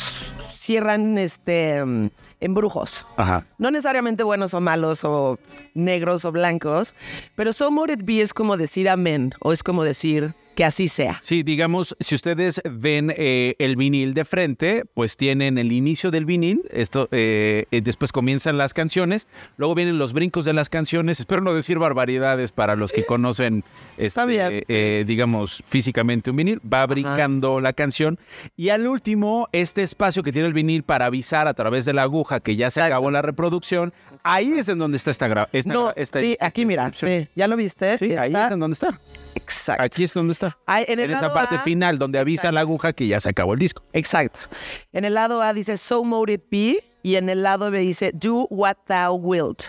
S15: cierran este mm, embrujos.
S2: Ajá.
S15: No necesariamente buenos o malos o negros o blancos, pero So Moted P es como decir amén o es como decir que así sea.
S2: Sí, digamos, si ustedes ven eh, el vinil de frente, pues tienen el inicio del vinil, esto, eh, eh, después comienzan las canciones, luego vienen los brincos de las canciones, espero no decir barbaridades para los que conocen, este, eh, digamos, físicamente un vinil, va brincando la canción y al último, este espacio que tiene el vinil para avisar a través de la aguja que ya se acabó la reproducción, ahí es en donde está esta gra- esta-
S15: No,
S2: esta-
S15: sí, aquí mira, sí, ¿ya lo viste?
S2: Sí, ahí es en donde está.
S15: Exacto.
S2: Aquí es donde está.
S15: Ay, en
S2: esa parte
S15: A-
S2: final donde avisa la aguja que ya se acabó el disco.
S15: Exacto. En el lado A dice So Moted Be y en el lado B dice Do What Thou Wilt,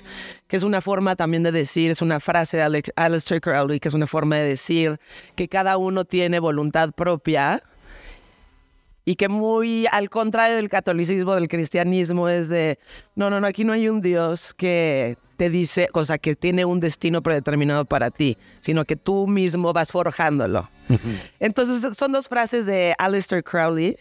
S15: que es una forma también de decir, es una frase de Ale- Aleister Crowley, que es una forma de decir que cada uno tiene voluntad propia y que muy al contrario del catolicismo, del cristianismo, es de, no, no, no, aquí no hay un Dios que te dice, o sea, que tiene un destino predeterminado para ti, sino que tú mismo vas forjándolo. Entonces son dos frases de Aleister Crowley,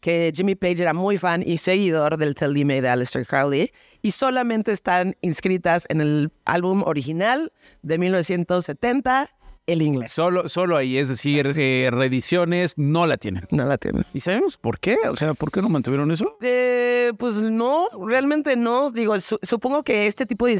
S15: que Jimmy Page era muy fan y seguidor del Telime de Aleister Crowley, y solamente están inscritas en el álbum original de 1970, el inglés.
S2: Solo, solo ahí, es decir, eh, reediciones no la tienen.
S15: No la tienen.
S2: ¿Y sabemos por qué? O sea, ¿por qué no mantuvieron eso?
S15: Eh, pues no, realmente no. Digo, su- supongo que este tipo de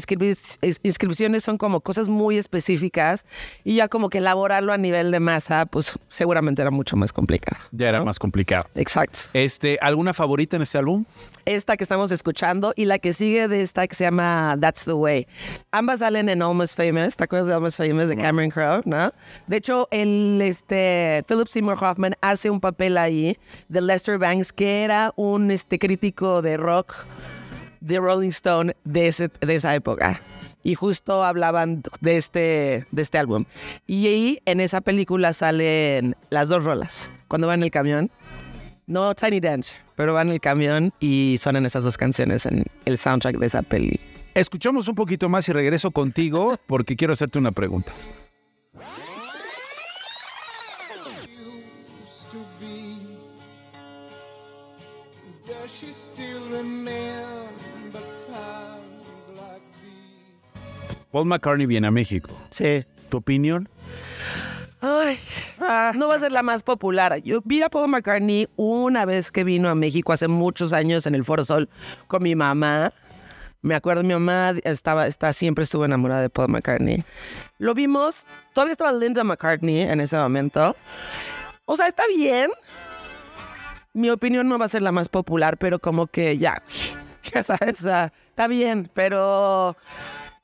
S15: inscripciones son como cosas muy específicas y ya como que elaborarlo a nivel de masa, pues seguramente era mucho más complicado.
S2: Ya era más complicado.
S15: Exacto.
S2: Este, ¿Alguna favorita en este álbum?
S15: Esta que estamos escuchando y la que sigue de esta que se llama That's the Way. Ambas salen en Almost Famous. ¿Te acuerdas de Almost Famous de Cameron Crowe? ¿No? De hecho, el este, Philip Seymour Hoffman hace un papel ahí de Lester Banks, que era un este, crítico de rock de Rolling Stone de, esa época. Y justo hablaban de este, de este álbum. Y ahí en esa película salen las dos rolas. Cuando van en el camión. No Tiny Dance, pero van en el camión y suenan esas dos canciones en el soundtrack de esa peli.
S2: Escuchamos un poquito más y regreso contigo porque quiero hacerte una pregunta.
S16: Used to be? Does she still remember times like these?
S2: Paul McCartney viene a México.
S15: Sí.
S2: ¿Tu opinión?
S15: Ay, ah, no va a ser la más popular. Yo vi a Paul McCartney una vez que vino a México hace muchos años en el Foro Sol con mi mamá. Me acuerdo, mi mamá estaba, está, siempre estuvo enamorada de Paul McCartney. Lo vimos, todavía estaba Linda McCartney en ese momento. O sea, está bien. Mi opinión no va a ser la más popular, pero como que ya, ya sabes, está bien, pero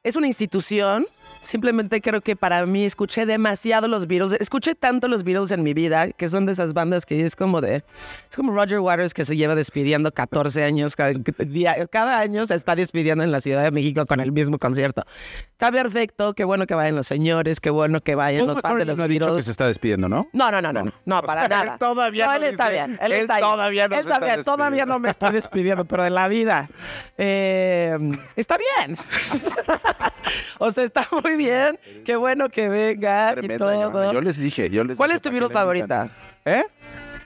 S15: es una institución Simplemente creo que para mí escuché demasiado los Beatles. Escuché tanto los Beatles en mi vida que son de esas bandas que es como de. Es como Roger Waters que se lleva despidiendo 14 años. Cada, día- cada año se está despidiendo en la Ciudad de México con el mismo concierto. Está perfecto. Qué bueno que vayan los señores. Qué bueno que vayan los fans de los
S2: no ha dicho que
S15: Beatles.
S2: se está despidiendo, ¿no?
S15: No, no, no, no, no, no, para nada.
S2: él todavía
S15: no, él está bien, él, está
S2: todavía no
S15: está bien, todavía no me estoy despidiendo, pero de la vida. Eh, está bien. o sea, está muy bien. Qué bueno que venga y todo.
S2: Yo les dije, yo les
S15: ¿Cuál
S2: dije
S15: es tu virus favorita?
S2: ¿Eh?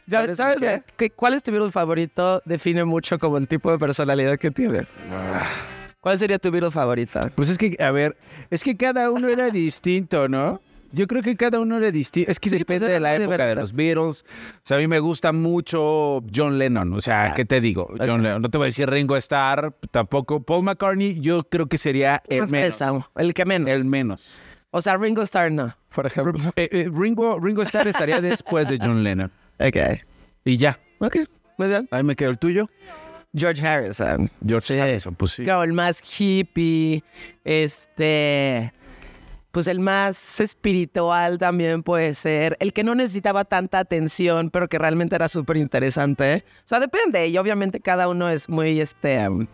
S2: ¿Sabes
S15: ¿Sabes
S2: qué?
S15: qué? ¿Qué- ¿Cuál es tu virus favorito? Define mucho como el tipo de personalidad que tiene. ¿Cuál sería tu virus favorita?
S2: Pues es que, a ver, es que cada uno era distinto, ¿no? Yo creo que cada uno era distinto. Es que depende
S15: era
S2: de la
S15: de
S2: época de los Beatles. O sea, a mí me gusta mucho John Lennon. O sea, ¿qué te digo? John Lennon. No te voy a decir Ringo Starr, tampoco. Paul McCartney, yo creo que sería el
S15: Más
S2: menos.
S15: pesado, el que menos.
S2: El menos.
S15: O sea, Ringo Starr no, por ejemplo.
S2: Eh, eh, Ringo, Ringo Starr estaría después de John Lennon.
S15: Ok.
S2: Y ya.
S15: Ok, muy bien.
S2: Ahí me quedó el tuyo.
S15: George Harrison.
S2: George Harrison, pues sí.
S15: Claro, el más hippie, este, pues el más espiritual también puede ser, el que no necesitaba tanta atención, pero que realmente era súper interesante. O sea, depende, y obviamente cada uno es muy, este, um,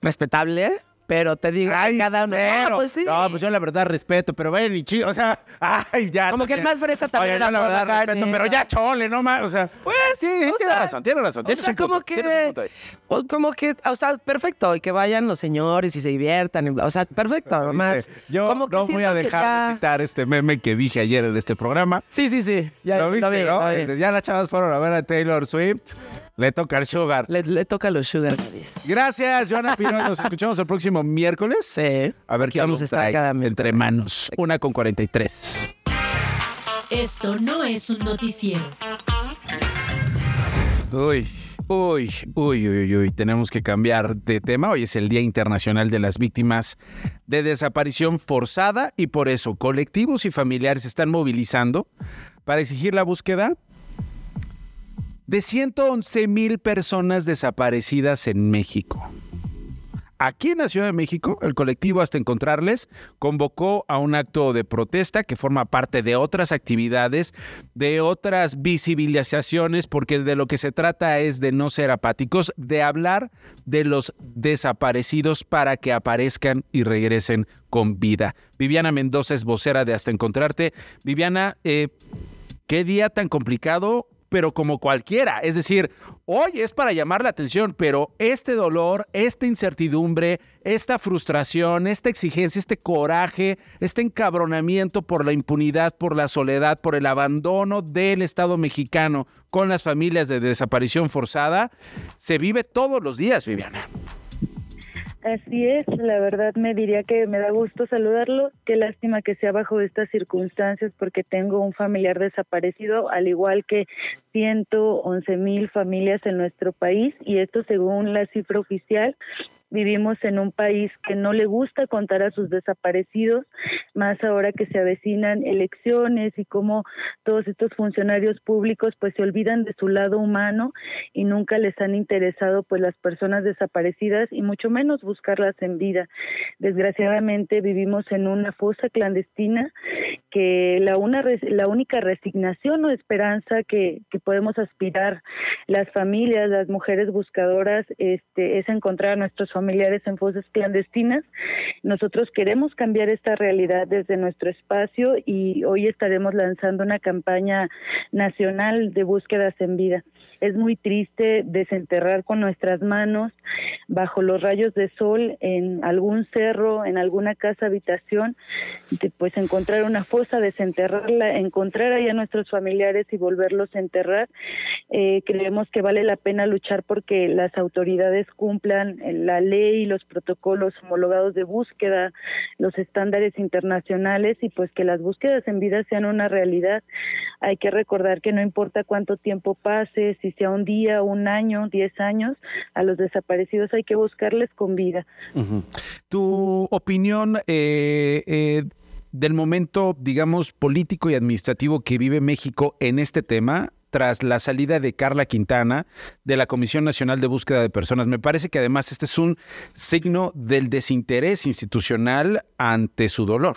S15: respetable, pero te digo, que cada uno... Ah, pues sí.
S2: No, pues yo la verdad respeto, pero vayan y chido. O sea, ay, ya.
S15: Como que el más fresa también
S2: Oye, yo la verdad respeto, pero
S15: ¿no?
S2: ya chole, no más. O sea,
S15: Pues,
S2: sí, tiene
S15: sea,
S2: razón, tiene razón.
S15: O sea,
S2: punto,
S15: como que,
S2: punto ahí.
S15: o como que, o sea, perfecto, y que vayan los señores y se diviertan, y o sea, perfecto, nomás.
S2: Yo
S15: como que
S2: no voy a
S15: que
S2: dejar
S15: ya-
S2: de citar este meme que dije ayer en este programa.
S15: Sí, sí, sí. Ya,
S2: ¿Lo viste,
S15: vi,
S2: no?
S15: lo vi.
S2: Este, Ya las chavas fueron a ver a Taylor Swift. Le toca el sugar.
S15: Le, le toca a los sugar daddies.
S2: Gracias, Joana Pino. Nos escuchamos el próximo miércoles.
S15: Sí.
S2: A ver qué
S15: vamos
S2: vamos
S15: a estar cada
S2: entre manos. Una con 43.
S1: Esto no es un noticiero.
S2: Uy, uy, uy, uy, uy, tenemos que cambiar de tema. Hoy es el Día Internacional de las Víctimas de Desaparición Forzada y por eso colectivos y familiares se están movilizando para exigir la búsqueda de 111 mil personas desaparecidas en México. Aquí en la Ciudad de México, el colectivo Hasta Encontrarles convocó a un acto de protesta que forma parte de otras actividades, de otras visibilizaciones, porque de lo que se trata es de no ser apáticos, de hablar de los desaparecidos para que aparezcan y regresen con vida. Viviana Mendoza es vocera de Hasta Encontrarte. Viviana, eh, qué día tan complicado, pero como cualquiera. Es decir, hoy es para llamar la atención, pero este dolor, esta incertidumbre, esta frustración, esta exigencia, este coraje, este encabronamiento por la impunidad, por la soledad, por el abandono del Estado mexicano con las familias de desaparición forzada, se vive todos los días, Viviana.
S17: Así es, la verdad me diría que me da gusto saludarlo. Qué lástima que sea bajo estas circunstancias porque tengo un familiar desaparecido, al igual que 111 mil familias en nuestro país y esto según la cifra oficial. Vivimos en un país que no le gusta contar a sus desaparecidos, más ahora que se avecinan elecciones y cómo todos estos funcionarios públicos pues se olvidan de su lado humano y nunca les han interesado pues las personas desaparecidas y mucho menos buscarlas en vida. Desgraciadamente vivimos en una fosa clandestina que la una la única resignación o esperanza que, que podemos aspirar las familias, las mujeres buscadoras, este, es encontrar a nuestros familiares en fosas clandestinas. Nosotros queremos cambiar esta realidad desde nuestro espacio y hoy estaremos lanzando una campaña nacional de búsquedas en vida. Es muy triste desenterrar con nuestras manos bajo los rayos de sol en algún cerro, en alguna casa habitación, pues encontrar una fosa, desenterrarla, encontrar ahí a nuestros familiares y volverlos a enterrar. Eh, creemos que vale la pena luchar porque las autoridades cumplan la ley los protocolos homologados de búsqueda, los estándares internacionales y pues que las búsquedas en vida sean una realidad. Hay que recordar que no importa cuánto tiempo pase, si sea un día, un año, diez años, a los desaparecidos hay que buscarles con vida.
S2: Tu opinión eh, eh, del momento, digamos, político y administrativo que vive México en este tema, tras la salida de Carla Quintana de la Comisión Nacional de Búsqueda de Personas. Me parece que además este es un signo del desinterés institucional ante su dolor.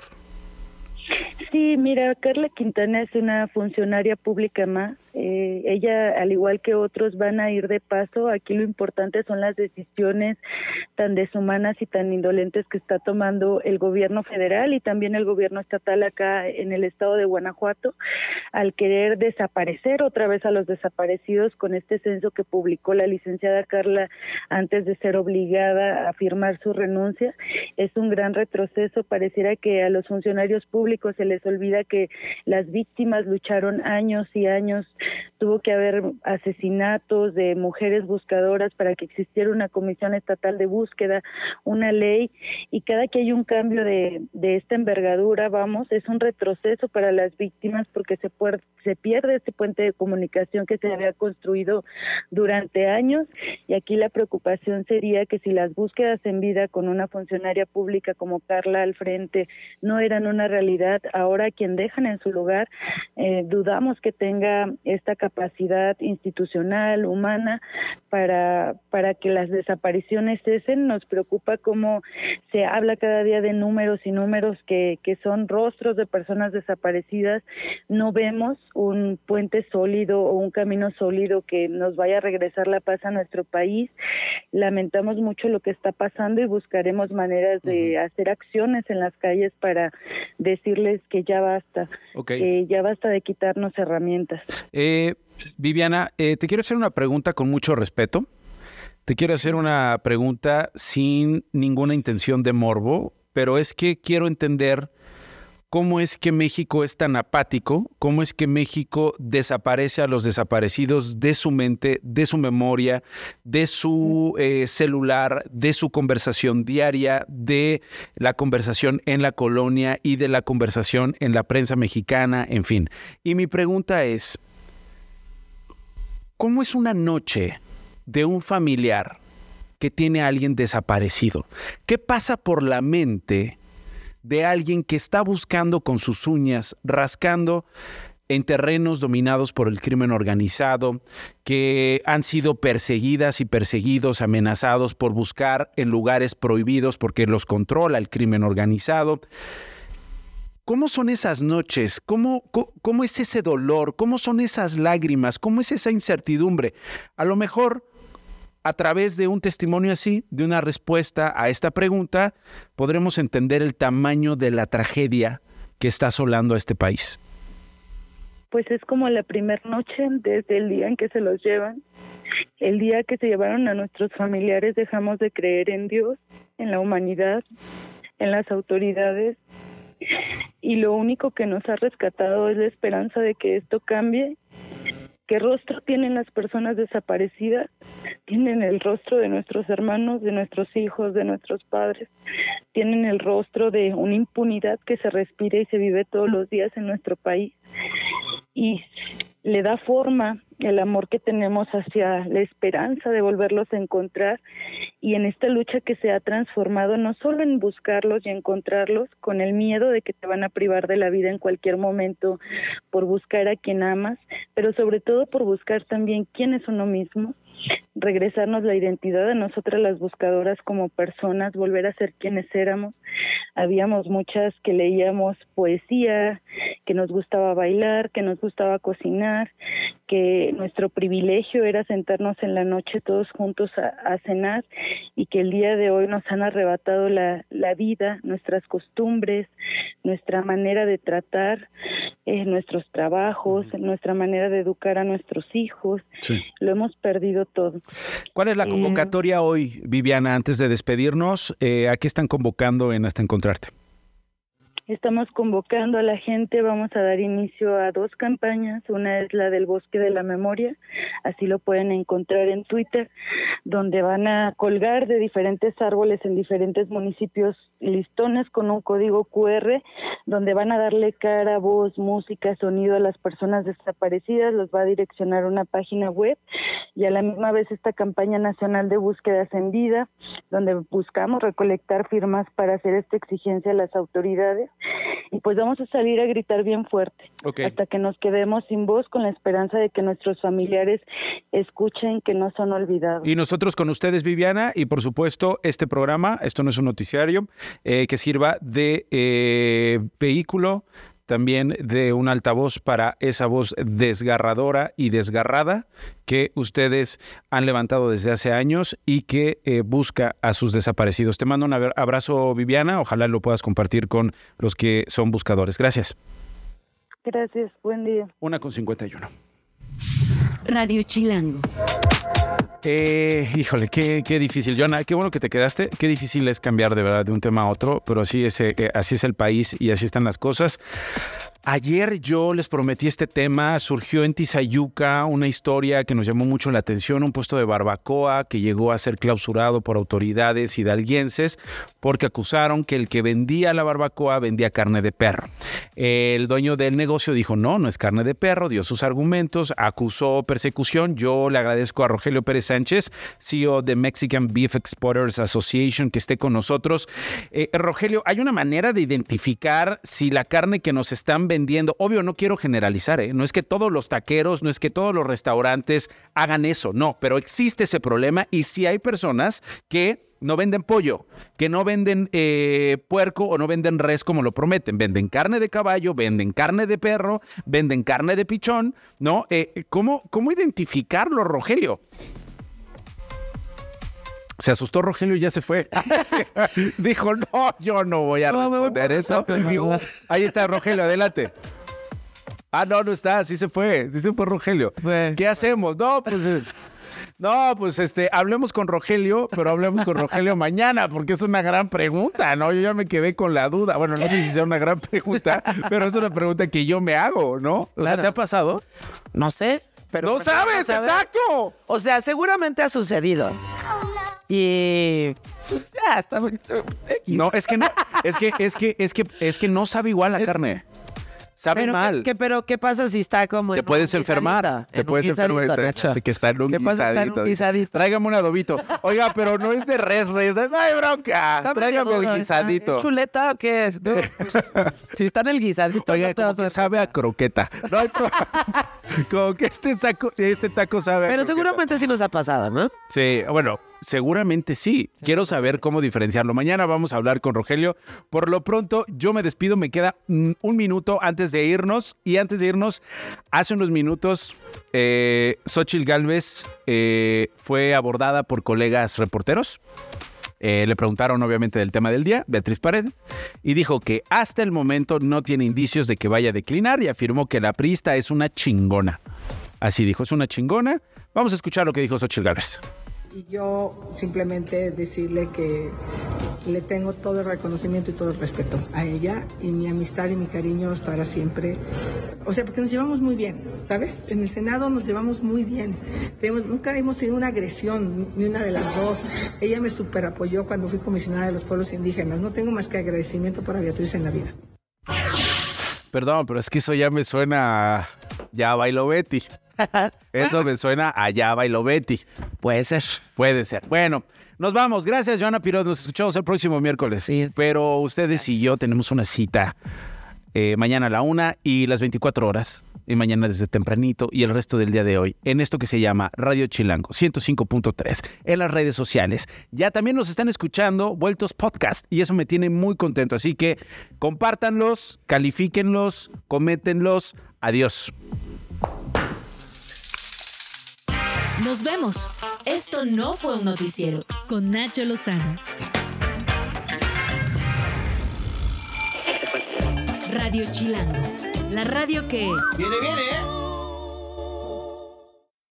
S17: Sí, mira, Carla Quintana es una funcionaria pública más eh, ella, al igual que otros, van a ir de paso. Aquí lo importante son las decisiones tan deshumanas y tan indolentes que está tomando el gobierno federal y también el gobierno estatal acá en el estado de Guanajuato al querer desaparecer otra vez a los desaparecidos con este censo que publicó la licenciada Carla antes de ser obligada a firmar su renuncia. Es un gran retroceso. Pareciera que a los funcionarios públicos se les olvida que las víctimas lucharon años y años tuvo que haber asesinatos de mujeres buscadoras para que existiera una comisión estatal de búsqueda, una ley, y cada que hay un cambio de, de esta envergadura, vamos, es un retroceso para las víctimas porque se, puede, se pierde este puente de comunicación que se había construido durante años, y aquí la preocupación sería que si las búsquedas en vida con una funcionaria pública como Carla al frente no eran una realidad, ahora quien dejan en su lugar, eh, dudamos que tenga esta capacidad institucional, humana, para, para que las desapariciones cesen. Nos preocupa cómo se habla cada día de números y números que, que son rostros de personas desaparecidas. No vemos un puente sólido o un camino sólido que nos vaya a regresar la paz a nuestro país. Lamentamos mucho lo que está pasando y buscaremos maneras de hacer acciones en las calles para decirles que ya basta, que ya basta de quitarnos herramientas.
S2: Eh, Viviana, eh, te quiero hacer una pregunta con mucho respeto. Te quiero hacer una pregunta sin ninguna intención de morbo, pero es que quiero entender cómo es que México es tan apático, cómo es que México desaparece a los desaparecidos de su mente, de su memoria, de su eh, celular, de su conversación diaria, de la conversación en la colonia y de la conversación en la prensa mexicana, en fin. Y mi pregunta es, ¿cómo es una noche de un familiar que tiene a alguien desaparecido? ¿Qué pasa por la mente? de alguien que está buscando con sus uñas, rascando en terrenos dominados por el crimen organizado, que han sido perseguidas y perseguidos, amenazados por buscar en lugares prohibidos porque los controla el crimen organizado. ¿Cómo son esas noches? ¿Cómo, ¿Cómo, es ese dolor? ¿Cómo son esas lágrimas? ¿Cómo es esa incertidumbre? A lo mejor a través de un testimonio así, de una respuesta a esta pregunta, podremos entender el tamaño de la tragedia que está asolando a este país.
S17: Pues es como la primera noche desde el día en que se los llevan. El día que se llevaron a nuestros familiares dejamos de creer en Dios, en la humanidad, en las autoridades y lo único que nos ha rescatado es la esperanza de que esto cambie ¿Qué rostro tienen las personas desaparecidas? Tienen el rostro de nuestros hermanos, de nuestros hijos, de nuestros padres. Tienen el rostro de una impunidad que se respira y se vive todos los días en nuestro país. Y le da forma el amor que tenemos hacia la esperanza de volverlos a encontrar y en esta lucha que se ha transformado no solo en buscarlos y encontrarlos con el miedo de que te van a privar de la vida en cualquier momento por buscar a quien amas, pero sobre todo por buscar también quién es uno mismo regresarnos la identidad de nosotras las buscadoras como personas, volver a ser quienes éramos. Habíamos muchas que leíamos poesía, que nos gustaba bailar, que nos gustaba cocinar, que nuestro privilegio era sentarnos en la noche todos juntos a, cenar y que el día de hoy nos han arrebatado la, la vida, nuestras costumbres, nuestra manera de tratar, eh, nuestros trabajos, nuestra manera de educar a nuestros hijos. Lo hemos perdido todo.
S2: ¿Cuál es la convocatoria hoy, Viviana, antes de despedirnos? Eh, ¿A qué están convocando en Hasta Encontrarte?
S17: Estamos convocando a la gente, vamos a dar inicio a dos campañas, una es la del Bosque de la Memoria, así lo pueden encontrar en Twitter, donde van a colgar de diferentes árboles en diferentes municipios listones con un código QR, donde van a darle cara, voz, música, sonido a las personas desaparecidas, los va a direccionar a una página web y a la misma vez esta campaña nacional de búsqueda ascendida, donde buscamos recolectar firmas para hacer esta exigencia a las autoridades y pues vamos a salir a gritar bien fuerte hasta que nos quedemos sin voz con la esperanza de que nuestros familiares escuchen que no son olvidados.
S2: Y nosotros con ustedes, Viviana, y por supuesto este programa, esto no es un noticiario, eh, que sirva de eh, vehículo, también de un altavoz para esa voz desgarradora y desgarrada que ustedes han levantado desde hace años y que eh, busca a sus desaparecidos. Te mando un abra- abrazo, Viviana, ojalá lo puedas compartir con los que son buscadores. Gracias.
S17: Gracias, buen día.
S2: Una con 51.
S1: Radio Chilango.
S2: Eh, híjole, qué, difícil, Jonah. Qué bueno que te quedaste. Qué difícil es cambiar de verdad de un tema a otro, pero así es, eh, así es el país y así están las cosas. Ayer yo les prometí este tema, surgió en Tizayuca una historia que nos llamó mucho la atención, un puesto de barbacoa que llegó a ser clausurado por autoridades hidalguenses porque acusaron que el que vendía la barbacoa vendía carne de perro. El dueño del negocio dijo, no, no es carne de perro, dio sus argumentos, acusó persecución. Yo le agradezco a Rogelio Pérez Sánchez, CEO de Mexican Beef Exporters Association, que esté con nosotros. Eh, Rogelio, ¿hay una manera de identificar si la carne que nos están vendiendo, obvio, no quiero generalizar, ¿eh? no es que todos los taqueros, no es que todos los restaurantes hagan eso, no, pero existe ese problema y si hay personas que no venden pollo, que no venden eh, puerco o no venden res como lo prometen. Venden carne de caballo, venden carne de perro, venden carne de pichón, ¿no? Eh, ¿cómo, ¿Cómo identificarlo, Rogelio? Se asustó Rogelio y ya se fue. Dijo, no, yo no voy a responder eso. Ahí está Rogelio, adelante. Ah, no, no está, sí se fue, sí se fue Rogelio. ¿Qué hacemos? No, pues... eh, No, pues este, hablemos con Rogelio, pero hablemos con Rogelio mañana, porque es una gran pregunta, ¿no? Yo ya me quedé con la duda. Bueno, no sé si sea una gran pregunta, pero es una pregunta que yo me hago, ¿no? O sea, ¿te ha pasado?
S15: No sé, pero...
S2: ¡No sabes! ¡Exacto!
S15: O sea, seguramente ha sucedido. Y... pues, ya, está...
S2: No, es que no, es que, es que, es que, es que no sabe igual la carne. Sabe
S15: Pero,
S2: mal.
S15: ¿qué, qué- pero qué pasa si está como
S2: Te
S15: en
S2: puedes
S15: un
S2: enfermar. Te
S15: En
S2: puedes enfermar. de Que está en un
S15: ¿Qué pasa si está en un
S2: guisadito. Tráigame un adobito. Oiga, pero no es de res, res. No hay bronca.
S15: Está
S2: Tráigame el
S15: ¿está-
S2: guisadito.
S15: ¿Es chuleta o qué es? No, pues, si está en el guisadito,
S2: Oiga,
S15: no te
S2: como
S15: vas a
S2: que sabe a croqueta. No hay pro- como que este, saco, este taco sabe a
S15: Pero
S2: croqueta.
S15: seguramente sí nos ha pasado, ¿no?
S2: Sí, bueno, seguramente sí. Quiero saber cómo diferenciarlo. Mañana vamos a hablar con Rogelio. Por lo pronto, yo me despido. Me queda mm, un minuto antes de irnos. Y antes de irnos, hace unos minutos, eh, Xochitl Galvez eh, fue abordada por colegas reporteros. Eh, le preguntaron obviamente del tema del día, Beatriz Paredes, y dijo que hasta el momento no tiene indicios de que vaya a declinar y afirmó que la priista es una chingona. Así dijo, es una chingona. Vamos a escuchar lo que dijo Xochitl Galvez.
S18: Y yo simplemente decirle que le tengo todo el reconocimiento y todo el respeto a ella y mi amistad y mi cariño es para siempre. O sea, porque nos llevamos muy bien, ¿sabes? En el Senado nos llevamos muy bien. Nunca hemos tenido una agresión, ni una de las dos. Ella me super apoyó cuando fui comisionada de los pueblos indígenas. No tengo más que agradecimiento para Beatriz en la vida.
S2: Perdón, pero es que eso ya me suena ya bailo Betty. Eso me suena a ya bailo Betty.
S15: Puede ser.
S2: Puede ser. Bueno, nos vamos. Gracias, Joana Pirot. Nos escuchamos el próximo miércoles. Pero ustedes y yo tenemos una cita eh, mañana a la una y las 24 horas. Y mañana desde tempranito y el resto del día de hoy en esto que se llama Radio Chilango 105.3 en las redes sociales. Ya también nos están escuchando vueltos podcast y eso me tiene muy contento. Así que compártanlos, califíquenlos, cométenlos. Adiós.
S1: Nos vemos. Esto no fue un noticiero con Nacho Lozano. Radio Chilango, la radio que...
S19: Viene, viene, ¿eh?